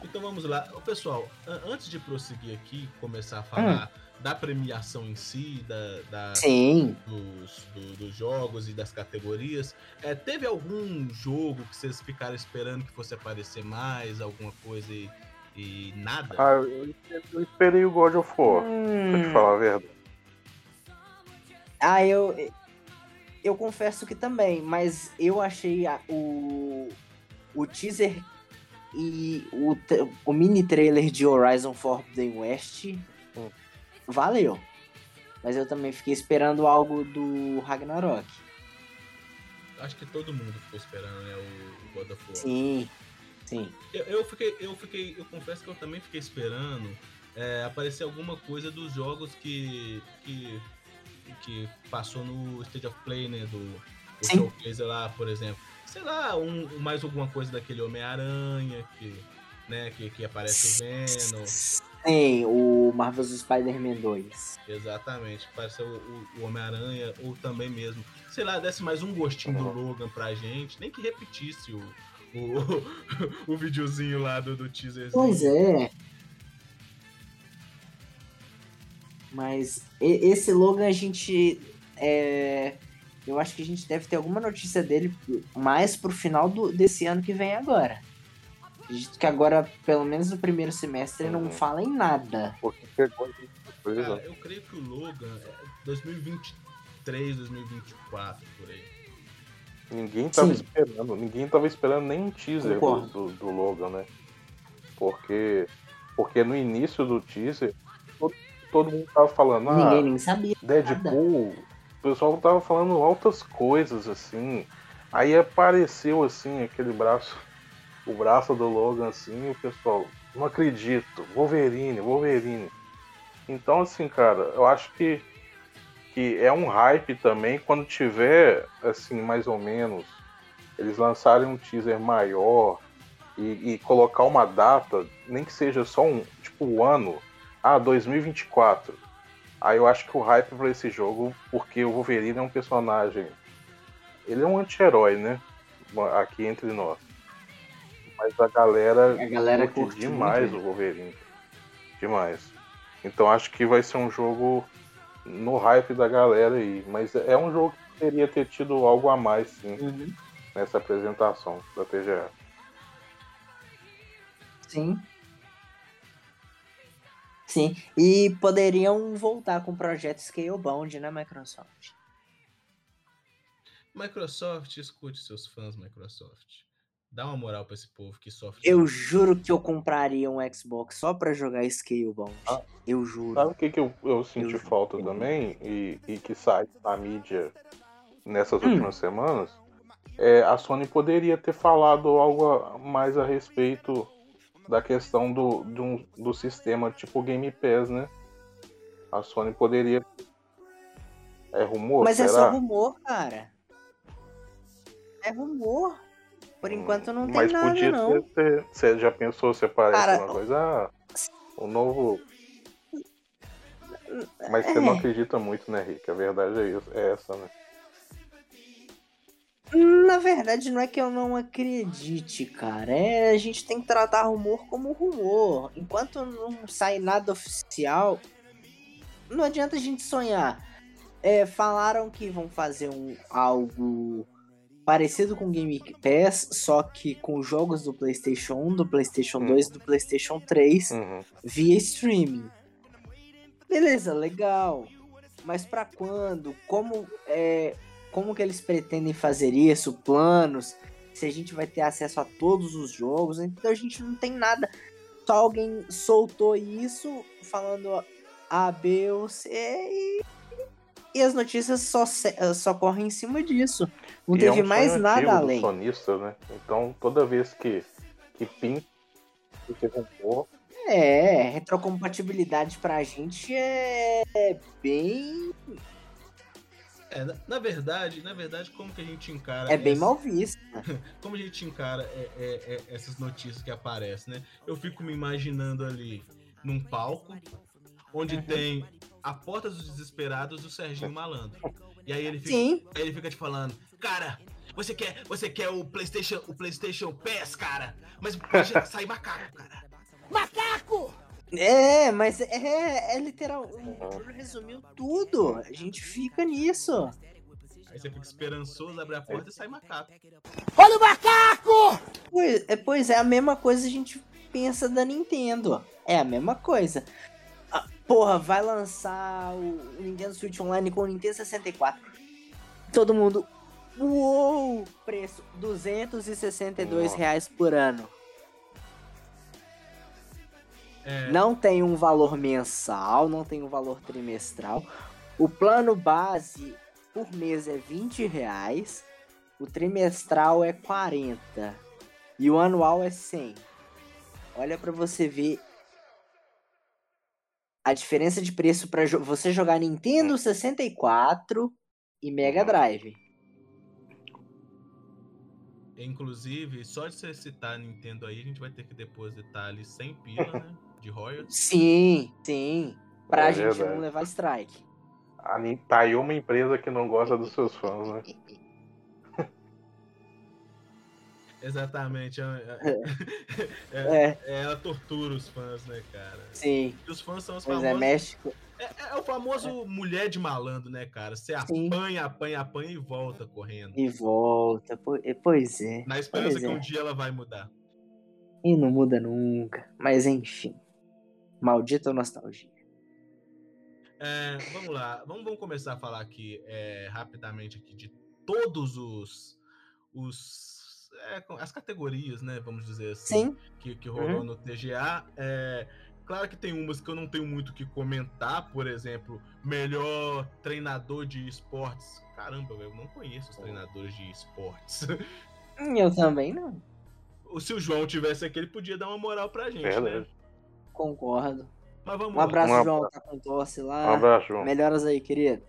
Então vamos lá. Ô, pessoal, an- antes de prosseguir aqui, começar a falar da premiação em si, da, da- Sim. dos, do- dos jogos e das categorias, é, teve algum jogo que vocês ficaram esperando que fosse aparecer mais, alguma coisa e, e nada? Ah, eu, eu esperei o God of War, pra te Hum, falar a verdade. Ah, eu. Eu confesso que também, mas eu achei a- o. O teaser e o, o mini trailer de Horizon Forbidden West Hum. valeu. Mas eu também fiquei esperando algo do Ragnarok. Acho que todo mundo ficou esperando, né, o, o God of War. Sim, sim. Eu, eu fiquei, eu fiquei, eu confesso que eu também fiquei esperando é, aparecer alguma coisa dos jogos que, que, que passou no State of Play, né, do, do showcase lá, por exemplo. Sei lá, um, mais alguma coisa daquele Homem-Aranha que, né, que, que aparece o Venom. Sim, o Marvel's Spider-Man 2. Exatamente, apareceu o, o- Homem-Aranha, ou também mesmo, sei lá, desse mais um gostinho do Logan pra gente, nem que repetisse o, o, <laughs> o videozinho lá do, do teaserzinho. Pois é. Mas esse Logan a gente. é, eu acho que a gente deve ter alguma notícia dele mais pro final do- desse ano que vem agora. Acredito que agora, pelo menos no primeiro semestre, não Uhum. fala em nada. Porque pegou a gente de surpresa. Cara, eu creio que o Logan é 2023, 2024, por aí. Ninguém tava Sim. esperando, ninguém tava esperando nem um teaser do, do Logan, né? Porque, porque no início do teaser, todo, mundo tava falando, ah, Ninguém nem sabia. Deadpool, o pessoal tava falando altas coisas, assim. Aí apareceu, assim, aquele braço, o braço do Logan, assim, e o pessoal, não acredito, Wolverine, Wolverine. Então, assim, cara, eu acho que, que é um hype também quando tiver, assim, mais ou menos, eles lançarem um teaser maior e, e colocar uma data, nem que seja só um, tipo, um ano, ah, 2024. Aí eu acho que o hype pra esse jogo, porque o Wolverine é um personagem. Ele é um anti-herói, né? Aqui entre nós. Mas a galera A galera curte demais o Wolverine. Demais. Então acho que vai ser um jogo no hype da galera aí. Mas é um jogo que poderia ter tido algo a mais, sim, Uhum. nessa apresentação da TGA. Sim. Sim. E poderiam voltar com o projeto Scalebound, né, Microsoft? Microsoft, escute seus fãs, Microsoft. Dá uma moral pra esse povo que sofre. Eu juro que eu compraria um Xbox só pra jogar Scalebound. Ah. Eu juro. Sabe o que, que eu, eu senti Eu- falta também? E, e que sai na mídia nessas Hum. últimas semanas? É, a Sony poderia ter falado algo a- mais a respeito da questão do, do, do sistema tipo Game Pass, né? A Sony poderia. É rumor? Mas é será? só rumor, cara. É rumor. Por enquanto não tem Mas nada, podia não. ter- Você já pensou se aparece Cara, alguma coisa? Ah, o novo. Mas você não É. acredita muito, né, Rick? A verdade é, isso, é essa, né? Na verdade, não é que eu não acredite, cara. É, a gente tem que tratar rumor como rumor. Enquanto não sai nada oficial, não adianta a gente sonhar. É, falaram que vão fazer um, algo parecido com Game Pass, só que com jogos do PlayStation 1, do PlayStation Hum. 2 e do PlayStation 3 Uhum. via streaming. Beleza, legal. Mas pra quando? Como é, como que eles pretendem fazer isso? Planos? Se a gente vai ter acesso a todos os jogos? Então a gente não tem nada. Só alguém soltou isso falando A, B ou C e, e as notícias só, só correm em cima disso. Não E é teve um mais nada além. sonistas, né? Então toda vez que, que pinta É, retrocompatibilidade pra gente é bem. É, na, na verdade, na verdade, como que a gente encara. É bem essa- mal visto. <laughs> Como a gente encara é, é, é, essas notícias que aparecem, né? Eu fico me imaginando ali num palco, onde Uhum. tem a Porta dos Desesperados do Serginho Malandro. E aí ele fica, Sim. aí ele fica te falando, cara, você quer, você quer o PlayStation, o PlayStation Pass, cara? Mas pode sair macaco, cara. É, mas é, é literal. O Bruno resumiu tudo. A gente fica nisso. Aí você fica esperançoso, abre a porta e sai macaco. Pois é, pois é, a mesma coisa a gente pensa da Nintendo. É a mesma coisa. Ah, porra, vai lançar o o Nintendo Switch Online com o Nintendo 64. Todo mundo. Uou! Preço: 262 Nossa. reais por ano. É, Não tem um valor mensal, não tem um valor trimestral. O plano base por mês é 20 reais. O trimestral é 40. E o anual é 100. Olha pra você ver a diferença de preço para você jogar Nintendo 64 e Mega Drive. Inclusive, só de você citar a Nintendo aí, a gente vai ter que depositar ali 100 pila, né? De royalties. Sim, sim. Pra É gente verdade. não levar strike. a Nin- tá aí uma empresa que não gosta dos seus fãs, né? <laughs> Exatamente. É, <laughs> é, É, é, ela tortura os fãs, né, cara? sim. E os fãs são os Pois famosos. é, México. É, é o famoso mulher de malandro, né, cara? Você Sim. apanha, apanha, apanha e volta correndo. E volta. po- e- Pois é. Na esperança Pois que é. um dia ela vai mudar. E não muda nunca. Mas enfim. Maldita nostalgia. É, vamos lá, vamos, vamos começar a falar aqui é, rapidamente aqui de todos os, os é, as categorias, né? Vamos dizer assim, Sim. que, que rolou no TGA. É, claro que tem umas que eu não tenho muito o que comentar, por exemplo, melhor treinador de esportes. Caramba, eu não conheço os treinadores de esportes. Eu também não. Se o João tivesse aqui, ele podia dar uma moral pra gente, né? Concordo. Mas vamos Um lá. abraço, Um João. Tá com tosse Um lá. abraço, João. Melhoras aí, querido.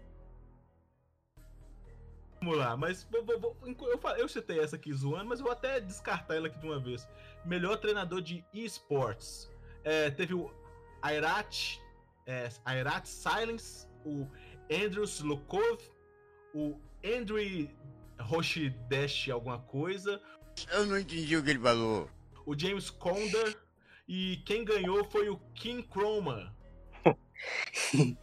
Vamos lá, mas vou- vou- eu, eu citei essa aqui zoando, mas vou até descartar ela aqui de uma vez. Melhor treinador de esports. É, teve o Airat, é, Airat Silence, o Andrews Lukov, o Andrew Roshidesh alguma coisa, Eu não entendi o que ele falou. o James Conder e quem ganhou foi o King Chroma. <laughs>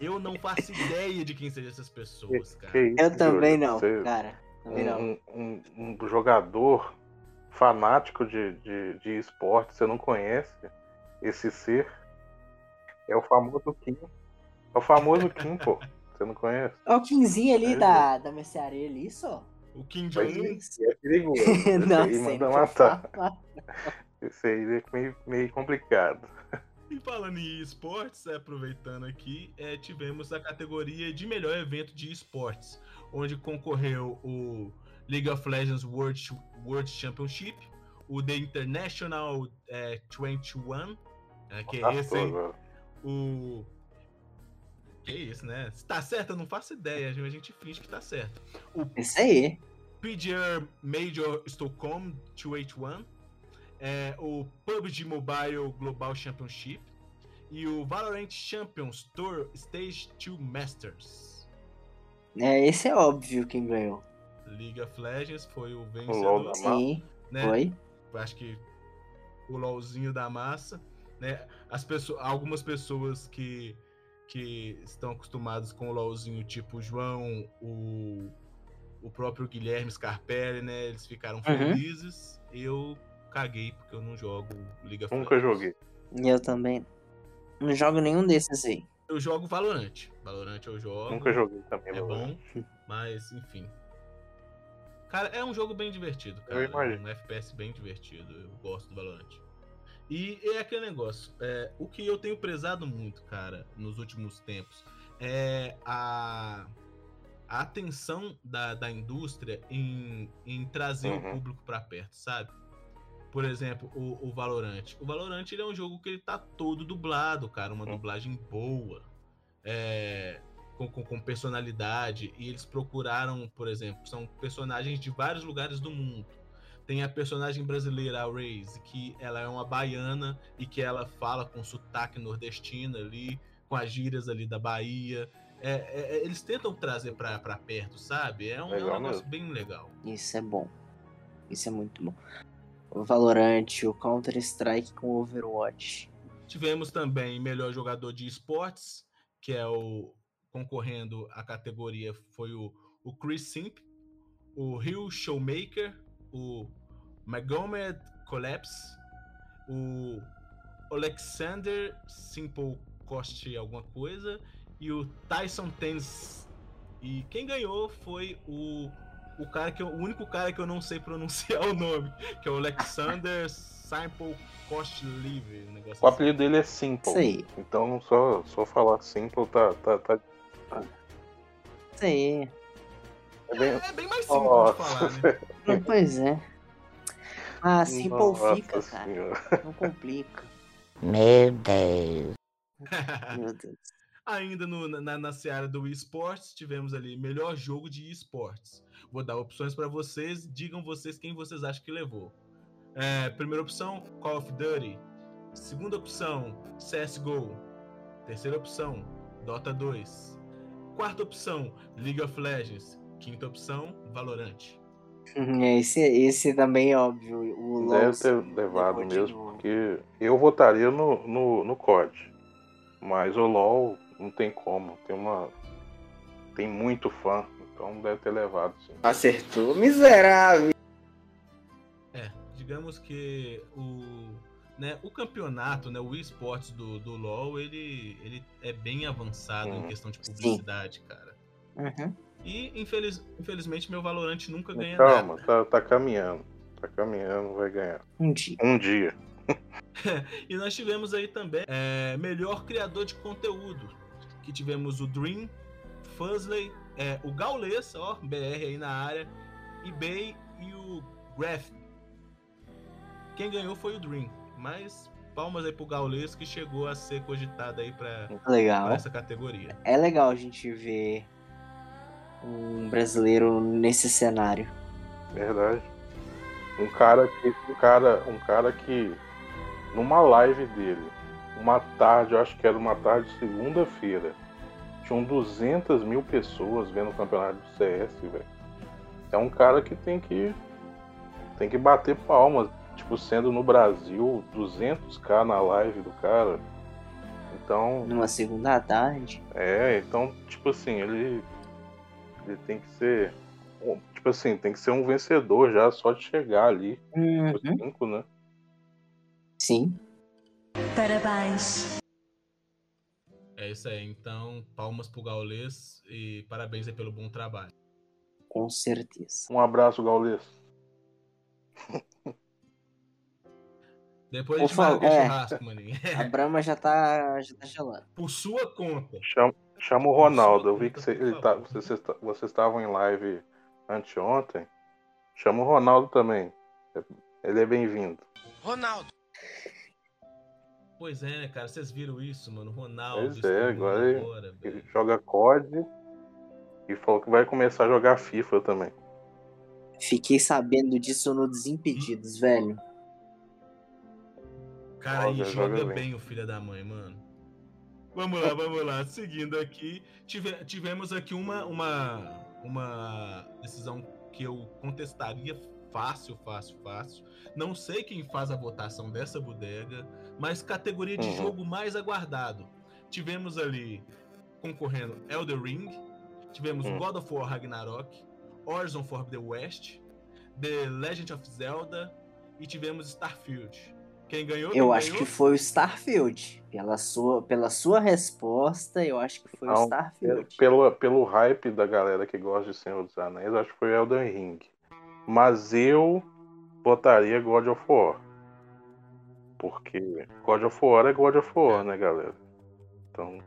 Eu não faço ideia de quem sejam essas pessoas, cara. isso, Eu também não, Você- cara. Também não. um, um- um jogador fanático de, de, de esporte, você não conhece esse ser? É o famoso Kim. É o famoso Kim, pô. Você não conhece? Ó, o Quinzinho ali É, da, da mercearia ali, só. O Kim Jong-un. é perigoso. <laughs> Não sei. manda não matar. Esse aí é meio, meio complicado. <laughs> E falando em esportes, aproveitando aqui, é, tivemos a categoria de melhor evento de esportes, onde concorreu o League of Legends World, World Championship, o The International é, 21, é, que é esse o. Que isso, né? Se tá certo, eu não faço ideia, a gente finge que tá certo. O Isso aí. PGA Major Stockholm 281, é, o PUBG Mobile Global Championship e o Valorant Champions Tour Stage 2 Masters. É, esse é óbvio quem ganhou. League of Legends foi o vencedor, da Sim, né? foi. Acho que o LOLzinho da massa, né? As pessoas, algumas pessoas que que estão acostumadas com o LOLzinho, tipo o João, o, o próprio Guilherme Scarpelli, né? Eles ficaram felizes. Eu caguei porque eu não jogo of Nunca joguei. E eu também. Não jogo nenhum desses aí. Eu jogo Valorant. Valorant eu jogo. Nunca joguei também. É Valorant. bom, mas enfim. Cara, é um jogo bem divertido, Eu cara. imagino. Um FPS bem divertido. Eu gosto do Valorant. E é aquele negócio. é, o que eu tenho prezado muito, cara, nos últimos tempos, é a, a atenção da, da indústria em, em trazer Uhum. o público pra perto, sabe? Por exemplo, o, o Valorant. O Valorant ele é um jogo que ele tá todo dublado, cara. Uma Uhum. dublagem boa. É, com, com, com personalidade. E eles procuraram, por exemplo, são personagens de vários lugares do mundo. Tem a personagem brasileira, a Raze, que ela é uma baiana e que ela fala com sotaque nordestino ali, com as gírias ali da Bahia. É, é, é, eles tentam trazer pra, pra perto, sabe? É um, é um negócio mesmo. bem legal. Isso é bom. Isso é muito bom. Valorant, o Counter-Strike com o Overwatch. Tivemos também melhor jogador de esportes, que é o concorrendo à categoria foi o, o Chris Simp, o Rio Showmaker, o Magomed Collapse, o Alexander Simple Cost alguma coisa e o Tyson Tens. E quem ganhou foi o o cara que eu, o único cara que eu não sei pronunciar <laughs> o nome, que é o Alexander Simple Cost Live, um O assim. apelido dele é Simple. Aí. Então só, só falar Simple tá. tá, tá... Aí. É bem... É bem mais simples de falar, né? Não, <laughs> Pois é. Ah, simplifica, Nossa cara. Senhora. Não complica. Meu Deus. Meu Deus. Ainda no- na, na seara do esportes, tivemos ali melhor jogo de esportes. Vou dar opções para vocês, digam vocês quem vocês acham que levou. É, primeira opção, Call of Duty. Segunda opção, CSGO. Terceira opção, Dota 2. Quarta opção, League of Legends. Quinta opção, Valorant. É, Esse, esse também é óbvio. O LoL Deve ter levado mesmo, porque eu votaria no, no, no COD. Mas o LoL não tem como. Tem uma. Tem muito fã, então deve ter levado sim. Acertou, miserável. É, digamos que o, né, o campeonato, né, o esportes do, do LoL, ele, ele é bem avançado em Uhum. questão de publicidade, cara. Uhum. E infeliz, infelizmente meu Valorante nunca ganha Calma, nada. tá, tá caminhando. Tá caminhando, vai ganhar. Um dia. Um dia. <laughs> E nós tivemos aí também é, melhor criador de conteúdo, que tivemos o Dream, Fuzzley, é, o Gaules, ó, BR aí na área, eBay e o Graph. Quem ganhou foi o Dream, mas palmas aí pro Gaules que chegou a ser cogitado aí pra, pra essa categoria. É legal a gente ver um brasileiro nesse cenário. Verdade. Um cara que. Um cara, um cara que. Numa live dele, uma tarde, eu acho que era uma tarde de segunda-feira, tinham 200 mil pessoas vendo o campeonato do CS, velho. É um cara que tem que. Tem que bater palmas. Tipo, sendo no Brasil, 200k na live do cara. Então, Numa segunda tarde. é, então, tipo assim, ele ele tem que ser um- tipo assim, tem que ser um vencedor já só de chegar ali, Uhum. cinco, né? Sim. Parabéns. É isso aí. Então, palmas pro Gaules e parabéns aí pelo bom trabalho. Com certeza. Um abraço, Gaules. <laughs> Depois a Por gente favor, o é. churrasco, maninho. A Brahma já tá, já tá gelando. Por sua conta. Chama, chama o Ronaldo. Eu vi que Por você, tá, vocês, vocês estavam em live anteontem. Chama o Ronaldo também. Ele é bem-vindo. Ronaldo. Pois é, né, cara? Vocês viram isso, mano? Ronaldo. Pois é, agora ele- agora, Ele joga COD e falou que vai começar a jogar FIFA também. Fiquei sabendo disso no Desimpedidos, velho. Cara, e Joga, joga joga bem o filho da mãe, mano. Vamos lá, vamos lá. Seguindo aqui, tive- tivemos aqui uma, uma, uma decisão que eu contestaria fácil, fácil, fácil. Não sei quem faz a votação dessa bodega, mas categoria de Uhum. jogo mais aguardado. Tivemos ali concorrendo Elder Ring, tivemos Hum. God of War Ragnarok, Horizon Forbidden West, The Legend of Zelda e tivemos Starfield. Quem ganhou? Eu quem acho ganhou? que foi o Starfield. Pela sua, pela sua resposta, eu acho que foi o Não, Starfield. Pelo, pelo hype da galera que gosta de Senhor dos Anéis, acho que foi Elden Ring. Mas eu botaria God of War. Porque God of War é God of War, né, galera? Então,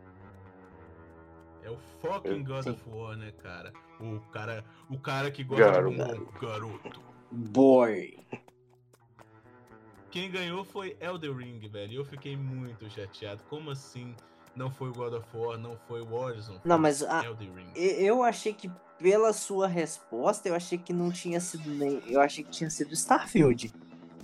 É o fucking Eu- God sim. of War, né, cara? O cara, o cara que gosta Garoto. de um garoto. Boy. Quem ganhou foi Elder Ring, velho. E Eu fiquei muito chateado. Como assim não foi o God of War, não foi o Horizon? Não, mas a- Elden Eu achei que pela sua resposta, eu achei que não tinha sido nem. Eu achei que tinha sido Starfield.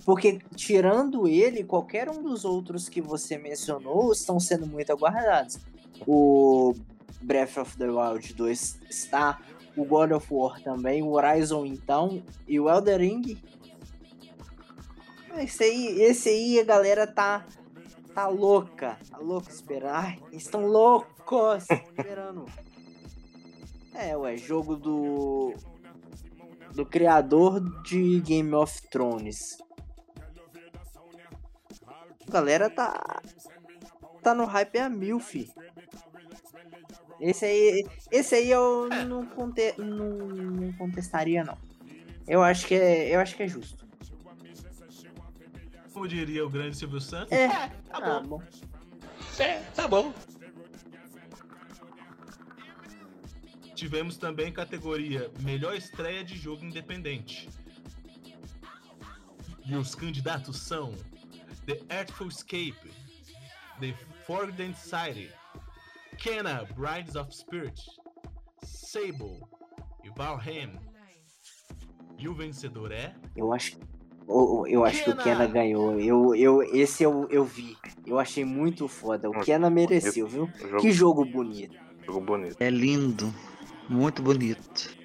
Porque tirando ele, qualquer um dos outros que você mencionou estão sendo muito aguardados. O Breath of the Wild 2 está, o God of War também, o Horizon então, e o Elder Ring. Esse aí, esse aí a galera tá tá louca, tá louca esperando. Ai, estão loucos esperando. É, ué, jogo do. Do criador de Game of Thrones. A galera tá. Tá no hype a mil, fi. Esse aí. Esse aí eu não, conte, não, não contestaria, não. Eu acho que é. Eu acho que é justo. Como diria o grande Silvio Santos? É, tá ah, bom. bom. Tá bom. Tivemos também categoria Melhor Estreia de Jogo Independente. E os candidatos são The Artful Escape, The Forbidden City, Kenna Brides of Spirit, Sable e Valheim. E o vencedor é. Eu acho. Eu, eu acho que o Kena! Kena ganhou. Eu, eu, esse eu, eu vi. Eu achei muito foda. O Kena mereceu, viu? jogo, Que jogo bonito. jogo bonito. É lindo, muito bonito.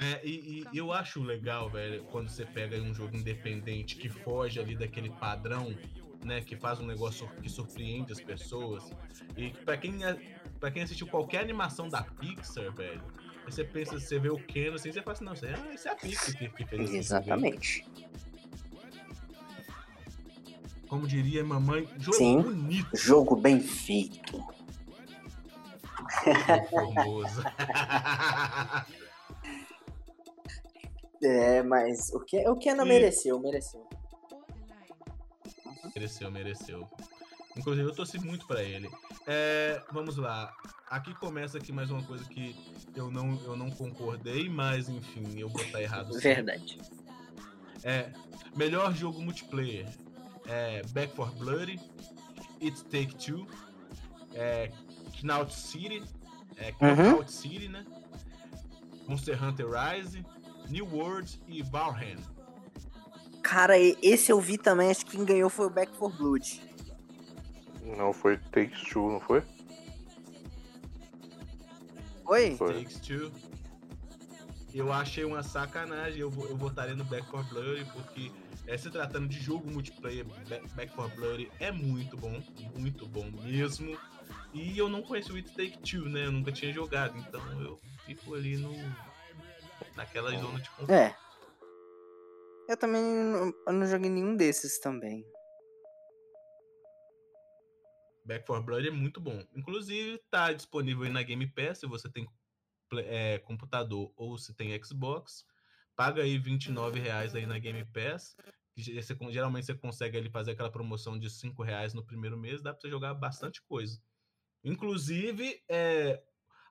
É, e, e eu acho legal, velho, quando você pega um jogo independente que foge ali daquele padrão, né, que faz um negócio que surpreende as pessoas. E pra quem, pra quem assistiu qualquer animação da Pixar, velho, você pensa, você vê o Ken assim, você fala assim, não, isso é, isso é a Pixar que, que fez esse jogo aí. Exatamente. Como diria mamãe, jogo Sim. bonito, Jogo bem feito. <laughs> É, mas o, que, o Kena E- mereceu, mereceu. Mereceu, mereceu. Inclusive, eu torci muito pra ele. É, vamos lá. Aqui começa aqui mais uma coisa que eu não, eu não concordei, mas enfim, eu vou estar errado. sempre. Verdade. É, melhor jogo multiplayer. É, Back for Bloody, It Take Two, é, Knockout City, é, Knockout City, né? Monster Hunter Rise, New World e Valheim. Cara, esse eu vi também, acho que quem ganhou foi o Back for Blood. Não foi Takes Two, não foi? Oi? Foi. Takes Two. Eu achei uma sacanagem. Eu, eu votaria no Back 4 Blood porque é, se tratando de jogo multiplayer, Back, Back 4 Blood é muito bom, muito bom mesmo. E eu não conheço o It Take Two, né? Eu nunca tinha jogado, então eu fico ali no naquela zona de conforto. É. Eu também não, eu não joguei nenhum desses também. Back 4 Blood é muito bom. Inclusive, tá disponível aí na Game Pass, se você tem é, computador ou se tem Xbox. Paga aí R$ reais aí na Game Pass. Que você geralmente você consegue ali fazer aquela promoção de R$ reais no primeiro mês, dá pra você jogar bastante coisa. Inclusive, é,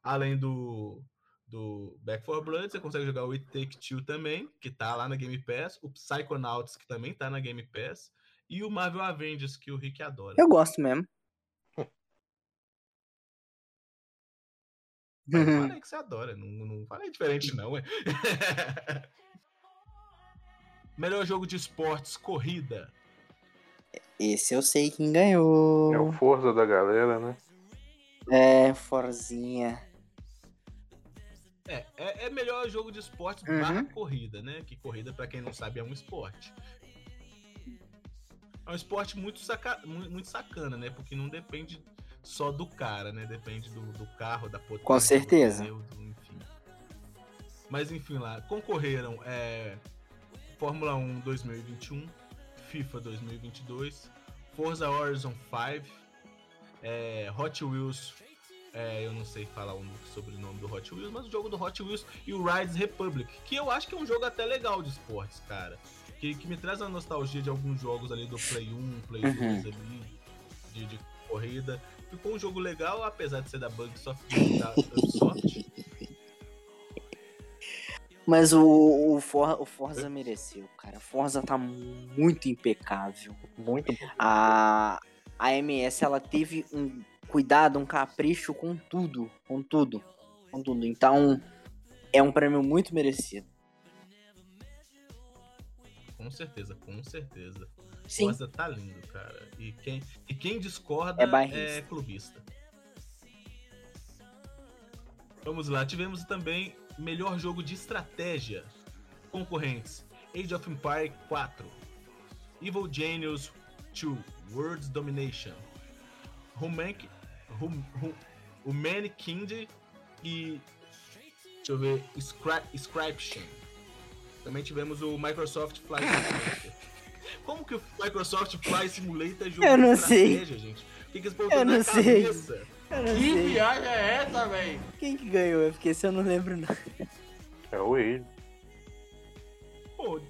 além do, do Back 4 Blood, você consegue jogar o It Take Two também, que tá lá na Game Pass, o Psychonauts, que também tá na Game Pass, e o Marvel Avengers, que o Rick adora. Eu gosto mesmo. <laughs> Falei que você adora, não, não falei diferente, não, é. <laughs> Melhor jogo de esportes, corrida. Esse eu sei quem ganhou. É o Forza da galera, né? É, Forzinha. É, é, é melhor jogo de esportes Uhum. barra corrida, né? Que corrida, pra quem não sabe, é um esporte. É um esporte muito, saca... mu- muito sacana, né? Porque não depende só do cara, né? Depende do, do carro, da potência. Com do certeza. pneu, do- enfim. Mas enfim, lá, concorreram é, Fórmula 1 2021, FIFA 2022, Forza Horizon 5, é, Hot Wheels é, eu não sei falar o sobrenome do Hot Wheels, mas o jogo do Hot Wheels e o Rides Republic, que eu acho que é um jogo até legal de esportes, cara. Que, que me traz a nostalgia de alguns jogos ali do Play 1, Play Uhum. 2 ali, de, de corrida. Ficou um jogo legal, apesar de ser da Bugsoft, da Ubisoft. Mas o, o, For- o Forza mereceu, cara. O Forza tá muito impecável. Muito A, a MS, ela teve um cuidado, um capricho com tudo. Com tudo. Com tudo. Então, é um prêmio muito merecido. Com certeza, com certeza. Sim. Forza tá lindo, cara. E quem, e quem discorda É é, clubista. Vamos lá, tivemos também melhor jogo de estratégia. Concorrentes: Age of Empire 4, Evil Genius 2, World's Domination, Humank, hum, hum, Humankind e. Deixa eu ver. Scription. Também tivemos o Microsoft Flight Simulator. Como que o Microsoft Flight Simulator é jogo Eu não de sei. estratégia, gente? O que, que eles Eu não sei. cabeça? Não Que sei. viagem é essa, velho? Quem que ganhou? É porque se eu não lembro não. É o Age. Pô,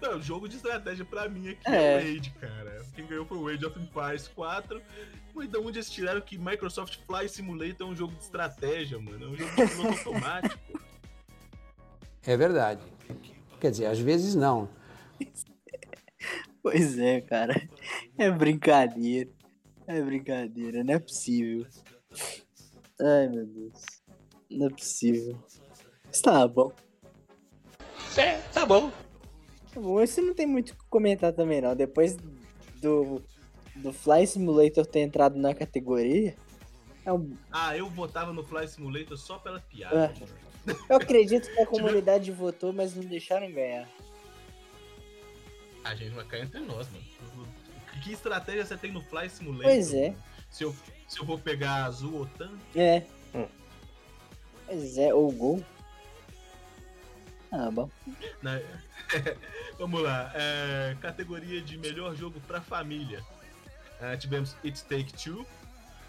não, jogo de estratégia pra mim aqui É. é, o Age, cara. Quem ganhou foi o Age of Empires 4. Mas de onde eles tiraram que Microsoft Flight Simulator é um jogo de estratégia, mano? É um jogo de piloto <laughs> automático. É verdade. Quer dizer, às vezes não. Pois é, cara. É brincadeira. É brincadeira, não é possível. Ai, meu Deus. Não é possível. Mas tá bom. É, tá bom. Tá bom, esse não tem muito o que comentar também, não. Depois do, do Fly Simulator ter entrado na categoria, é um- Ah, eu votava no Flight Simulator só pela piada. mano. eu acredito que a comunidade votou, mas não deixaram ganhar. A gente vai cair entre nós, mano. Que estratégia você tem no Fly Simulator? Pois é. Se eu, se eu vou pegar azul ou tanto. É. Hum. Pois é, ou gol. Ah, bom. né? <laughs> Vamos lá. é, categoria de melhor jogo pra família. É, tivemos It Take Two,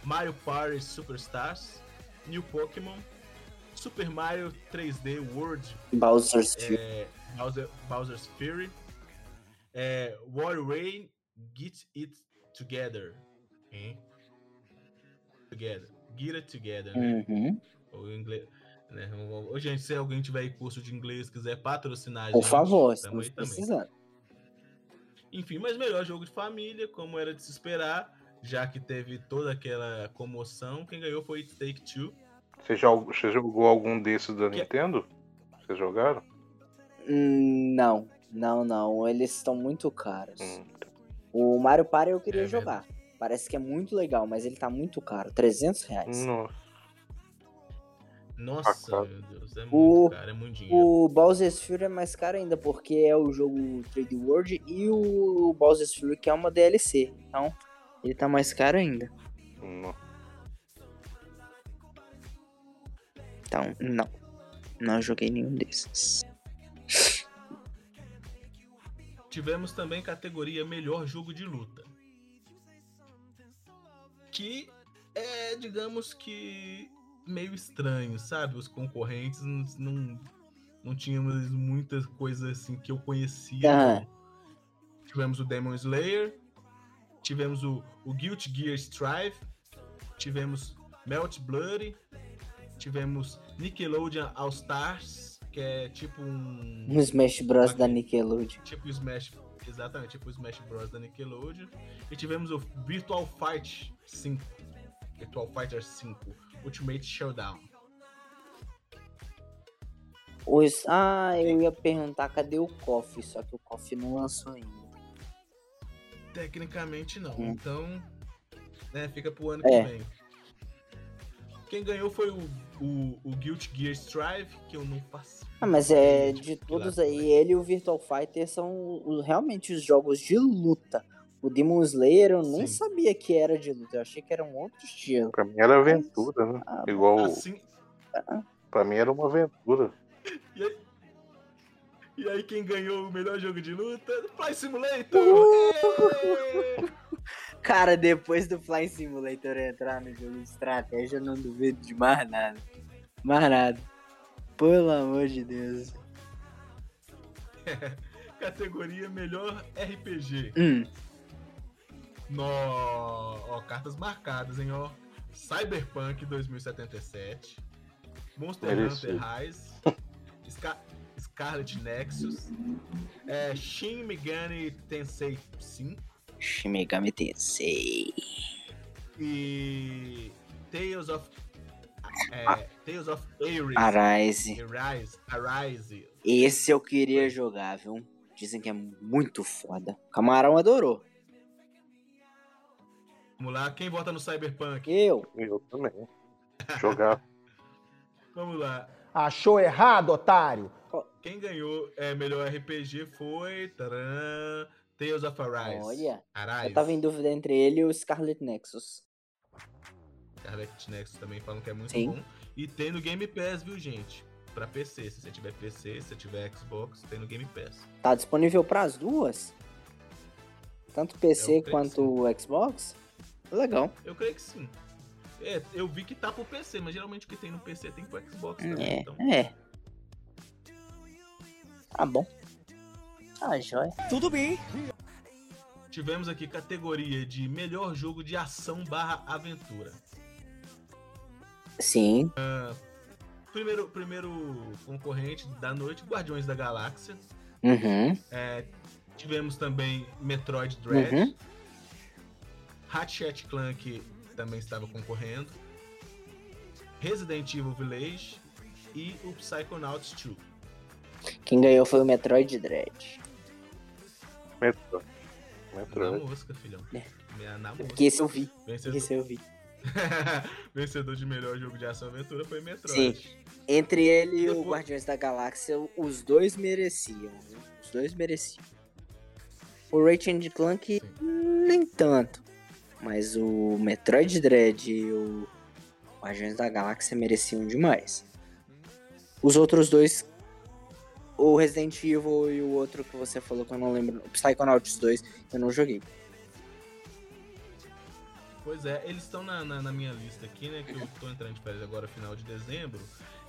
Mario Party Superstars, New Pokémon, Super Mario 3D World, Bowser's Fury. é, Bowser, Bowser's Fury, é, War Rain Get It Together. Hein? Together. Get It Together, né? Uhum. Ou em inglês. Né? Ô, gente, se alguém tiver aí curso de inglês quiser patrocinar a Por gente, favor, estamos também. precisando. Enfim, mas melhor jogo de família, como era de se esperar, já que teve toda aquela comoção. Quem ganhou foi It Take Two. Você, já, você jogou algum desses da Que- Nintendo? Vocês jogaram? Hum, Não, não, não. Eles estão muito caros. Hum. O Mario Party eu queria é jogar. Mesmo. Parece que é muito legal, mas ele tá muito caro. 300 reais. Nossa. Nossa, tá meu Deus, é muito o, caro, é muito dinheiro. O Bowser's Fury é mais caro ainda, porque é o jogo Trade World e o Bowser's Fury que é uma DLC. Então, ele tá mais caro ainda. Não. Então, não. Não joguei nenhum desses. Tivemos também categoria melhor jogo de luta. Que é, digamos que meio estranho, sabe? Os concorrentes não, não, não tínhamos muitas coisas assim que eu conhecia. Não. Tivemos o Demon Slayer, tivemos o, o Guilty Gear Strive, tivemos Melt Blood, tivemos Nickelodeon All Stars, que é tipo um Um Smash Bros da Nickelodeon. tipo Smash, exatamente, tipo Smash Bros da Nickelodeon. E tivemos o Virtual Fight 5, Virtual Fighter 5, Ultimate Showdown. Os... Ah, eu ia perguntar cadê o KOF, só que o KOF não lançou ainda. Tecnicamente não, Hum. então né, fica pro ano É. que vem. Quem ganhou foi o, o, o Guilty Gear Strive, que eu não faço. Ah, mas é de todos aí, foi. ele e o Virtual Fighter são realmente os jogos de luta. O Demon Slayer eu nem Sim. sabia que era de luta, eu achei que era um outro estilo. Pra mim era aventura, né? Ah, Igual. Assim, Pra mim era uma aventura. e aí quem ganhou o melhor jogo de luta? Fly Simulator! Uh! Cara, depois do Flying Simulator entrar no jogo de estratégia, eu não duvido de mais nada. Mais nada. Pelo amor de Deus. <laughs> Categoria melhor RPG. Hum, No... Ó, cartas marcadas, hein, ó. Cyberpunk 2077. Monster. Hunter Rise. <laughs> Scar- Scarlet Nexus. É, Shin Megami Tensei 5. Shin Megami Tensei. E Tales of... É, Tales of Ares. Arise. Arise. Arise. Esse eu queria jogar, viu? Dizem que é muito foda. Camarão adorou. Vamos lá, quem vota no Cyberpunk? Eu. Eu também. Jogar. <laughs> Vamos lá. Achou errado, otário? Quem ganhou é, melhor RPG foi taran, Tales of Arise. Olha. Arise. Eu tava em dúvida entre ele e o Scarlet Nexus. Scarlet Nexus também falam que é muito Sim. bom. E tem no Game Pass, viu, gente? Pra PC. Se você tiver PC, se você tiver Xbox, tem no Game Pass. Tá disponível para as duas? Tanto PC quanto Xbox? Legal. Eu creio que sim. É, eu vi que tá pro PC, mas geralmente o que tem no PC tem pro Xbox também. É, Então, é. Tá bom. Ah, joia. tivemos aqui categoria de melhor jogo de ação barra aventura. Sim. Primeiro, primeiro concorrente da noite, Guardiões da Galáxia. Uhum. É, tivemos também Metroid Dread. Uhum. Ratchet Clank também estava concorrendo. Resident Evil Village e o Psychonauts 2. Quem ganhou foi o Metroid Dread. Metroid. Na Metroid. mosca, filhão. É. Na Porque mosca. esse eu vi. Vencedor, Esse eu vi. <laughs> vencedor de melhor jogo de ação e aventura foi Sim. Metroid. Entre ele e o Guardiões da Galáxia, os dois mereciam. viu? Os dois mereciam. O Ratchet Clank, Sim. nem tanto. Mas o Metroid Dread e o Guardiões da Galáxia mereciam demais. Os outros dois, o Resident Evil e o outro que você falou que eu não lembro, o Psychonauts 2, eu não joguei. Pois é, eles estão na, na, na minha lista aqui, né? Que eu tô entrando de férias agora, final de dezembro.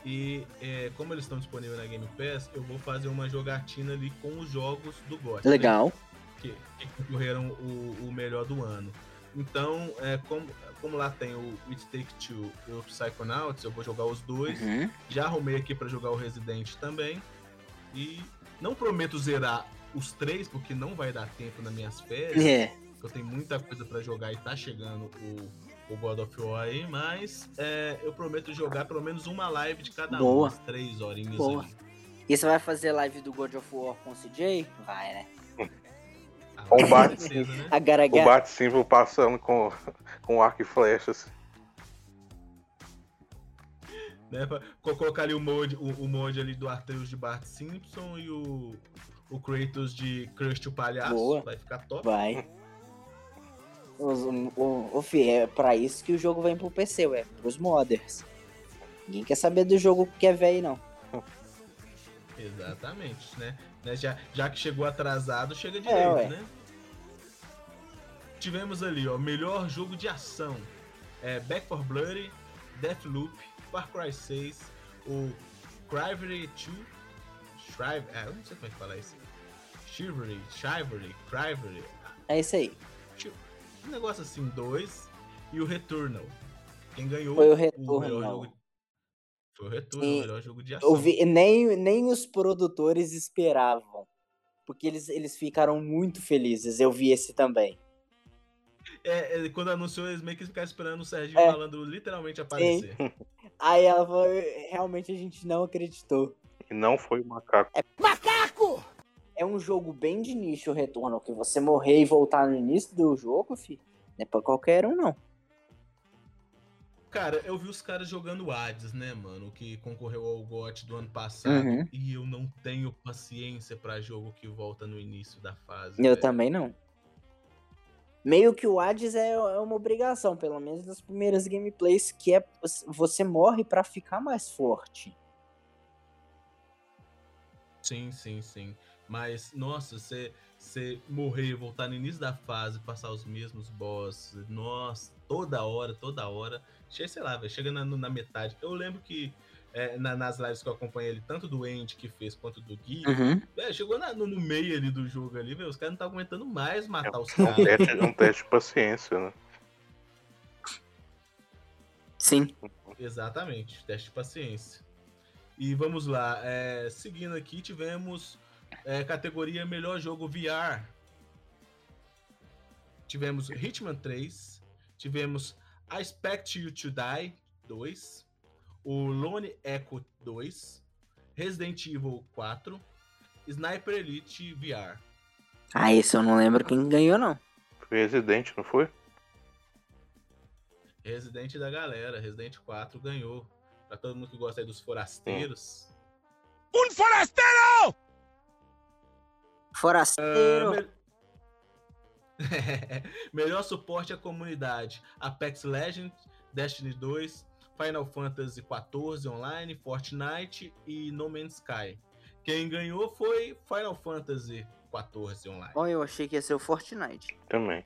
E é, como eles estão disponíveis na Game Pass, eu vou fazer uma jogatina ali com os jogos do GOT. né? Legal. que, que concorreram o, o melhor do ano. Então, é, como, como lá tem o It Take Two e o Psychonauts, eu vou jogar os dois. Uhum. Já arrumei aqui pra jogar o Resident também. E não prometo zerar os três, porque não vai dar tempo nas minhas férias. É. Eu tenho muita coisa pra jogar e tá chegando o, o God of War aí, mas é, eu prometo jogar pelo menos uma live de cada Boa. um, umas três horinhas Boa. ali. E você vai fazer live do God of War com o CJ? Vai, né? Ah, Com com bate. <laughs> certeza, né? O Agaragá. Bart Simpson passando com, com arco e flechas. Né? Pra co- colocar ali o mod, o, o mod ali do Arteus de Bart Simpson e o, o Kratos de Crush o Palhaço. Boa. Vai ficar top. Vai. O, o, o, fi, é pra isso que o jogo vem pro PC, ué. Pros modders. Ninguém quer saber do jogo que é velho, não. <laughs> Exatamente, né? Né, Já, já que chegou atrasado, chega É, direito, ué. né? Tivemos ali, ó, melhor jogo de ação. É, Back for Bloody, Deathloop, Far Cry 6, o Crivery 2, Shrive, é, eu não sei como é que fala isso. Chivalry, Chivalry, Crivery, É isso aí. um negócio assim, dois, e o Returnal. Quem ganhou Foi o melhor Returnal. jogo. Foi o Returnal, Sim. o melhor jogo de ação. Vi, nem, nem os produtores esperavam. Porque eles, eles ficaram muito felizes. Eu vi esse também. É, é, quando anunciou, eles meio que ficaram esperando o Serginho É. falando literalmente aparecer. <laughs> Aí ela falou, realmente a gente não acreditou. E não foi o macaco. É um jogo bem de nicho o Returnal, que você morrer e voltar no início do jogo, fi, não é pra qualquer um, não. Cara, eu vi os caras jogando Hades, né, mano? Que concorreu ao GOT do ano passado. Uhum. E eu não tenho paciência pra jogo que volta no início da fase. Eu velho. também não. Meio que o Hades é, é uma obrigação, pelo menos nas primeiras gameplays, que é você morre pra ficar mais forte. Sim, sim, sim. Mas, nossa, você você morrer, voltar no início da fase, passar os mesmos bosses, nossa, toda hora, toda hora. Sei lá, velho, chega na, na metade. Eu lembro que é, na- nas lives que eu acompanhei ele, tanto do Andy que fez quanto do Gui, Uhum. velho, chegou na- no, no meio ali do jogo ali, velho, os caras não estavam aguentando mais matar os É um caras. teste, é um teste de paciência, né? Sim. Exatamente, teste de paciência. E vamos lá, é, seguindo aqui, tivemos é, categoria Melhor Jogo VR. Tivemos Hitman 3, tivemos I Expect You to Die 2, o Lone Echo 2, Resident Evil 4, Sniper Elite VR. Ah, esse eu não lembro quem ganhou, não. Foi Resident, não foi? Resident da galera, Resident 4 ganhou. Pra todo mundo que gosta aí dos forasteiros. ¡Un forastero! Forasteiro. Me- <laughs> Melhor suporte à comunidade: Apex Legends, Destiny 2, Final Fantasy XIV Online, Fortnite e No Man's Sky. Quem ganhou foi Final Fantasy XIV Online. Bom, eu achei que ia ser o Fortnite. Também.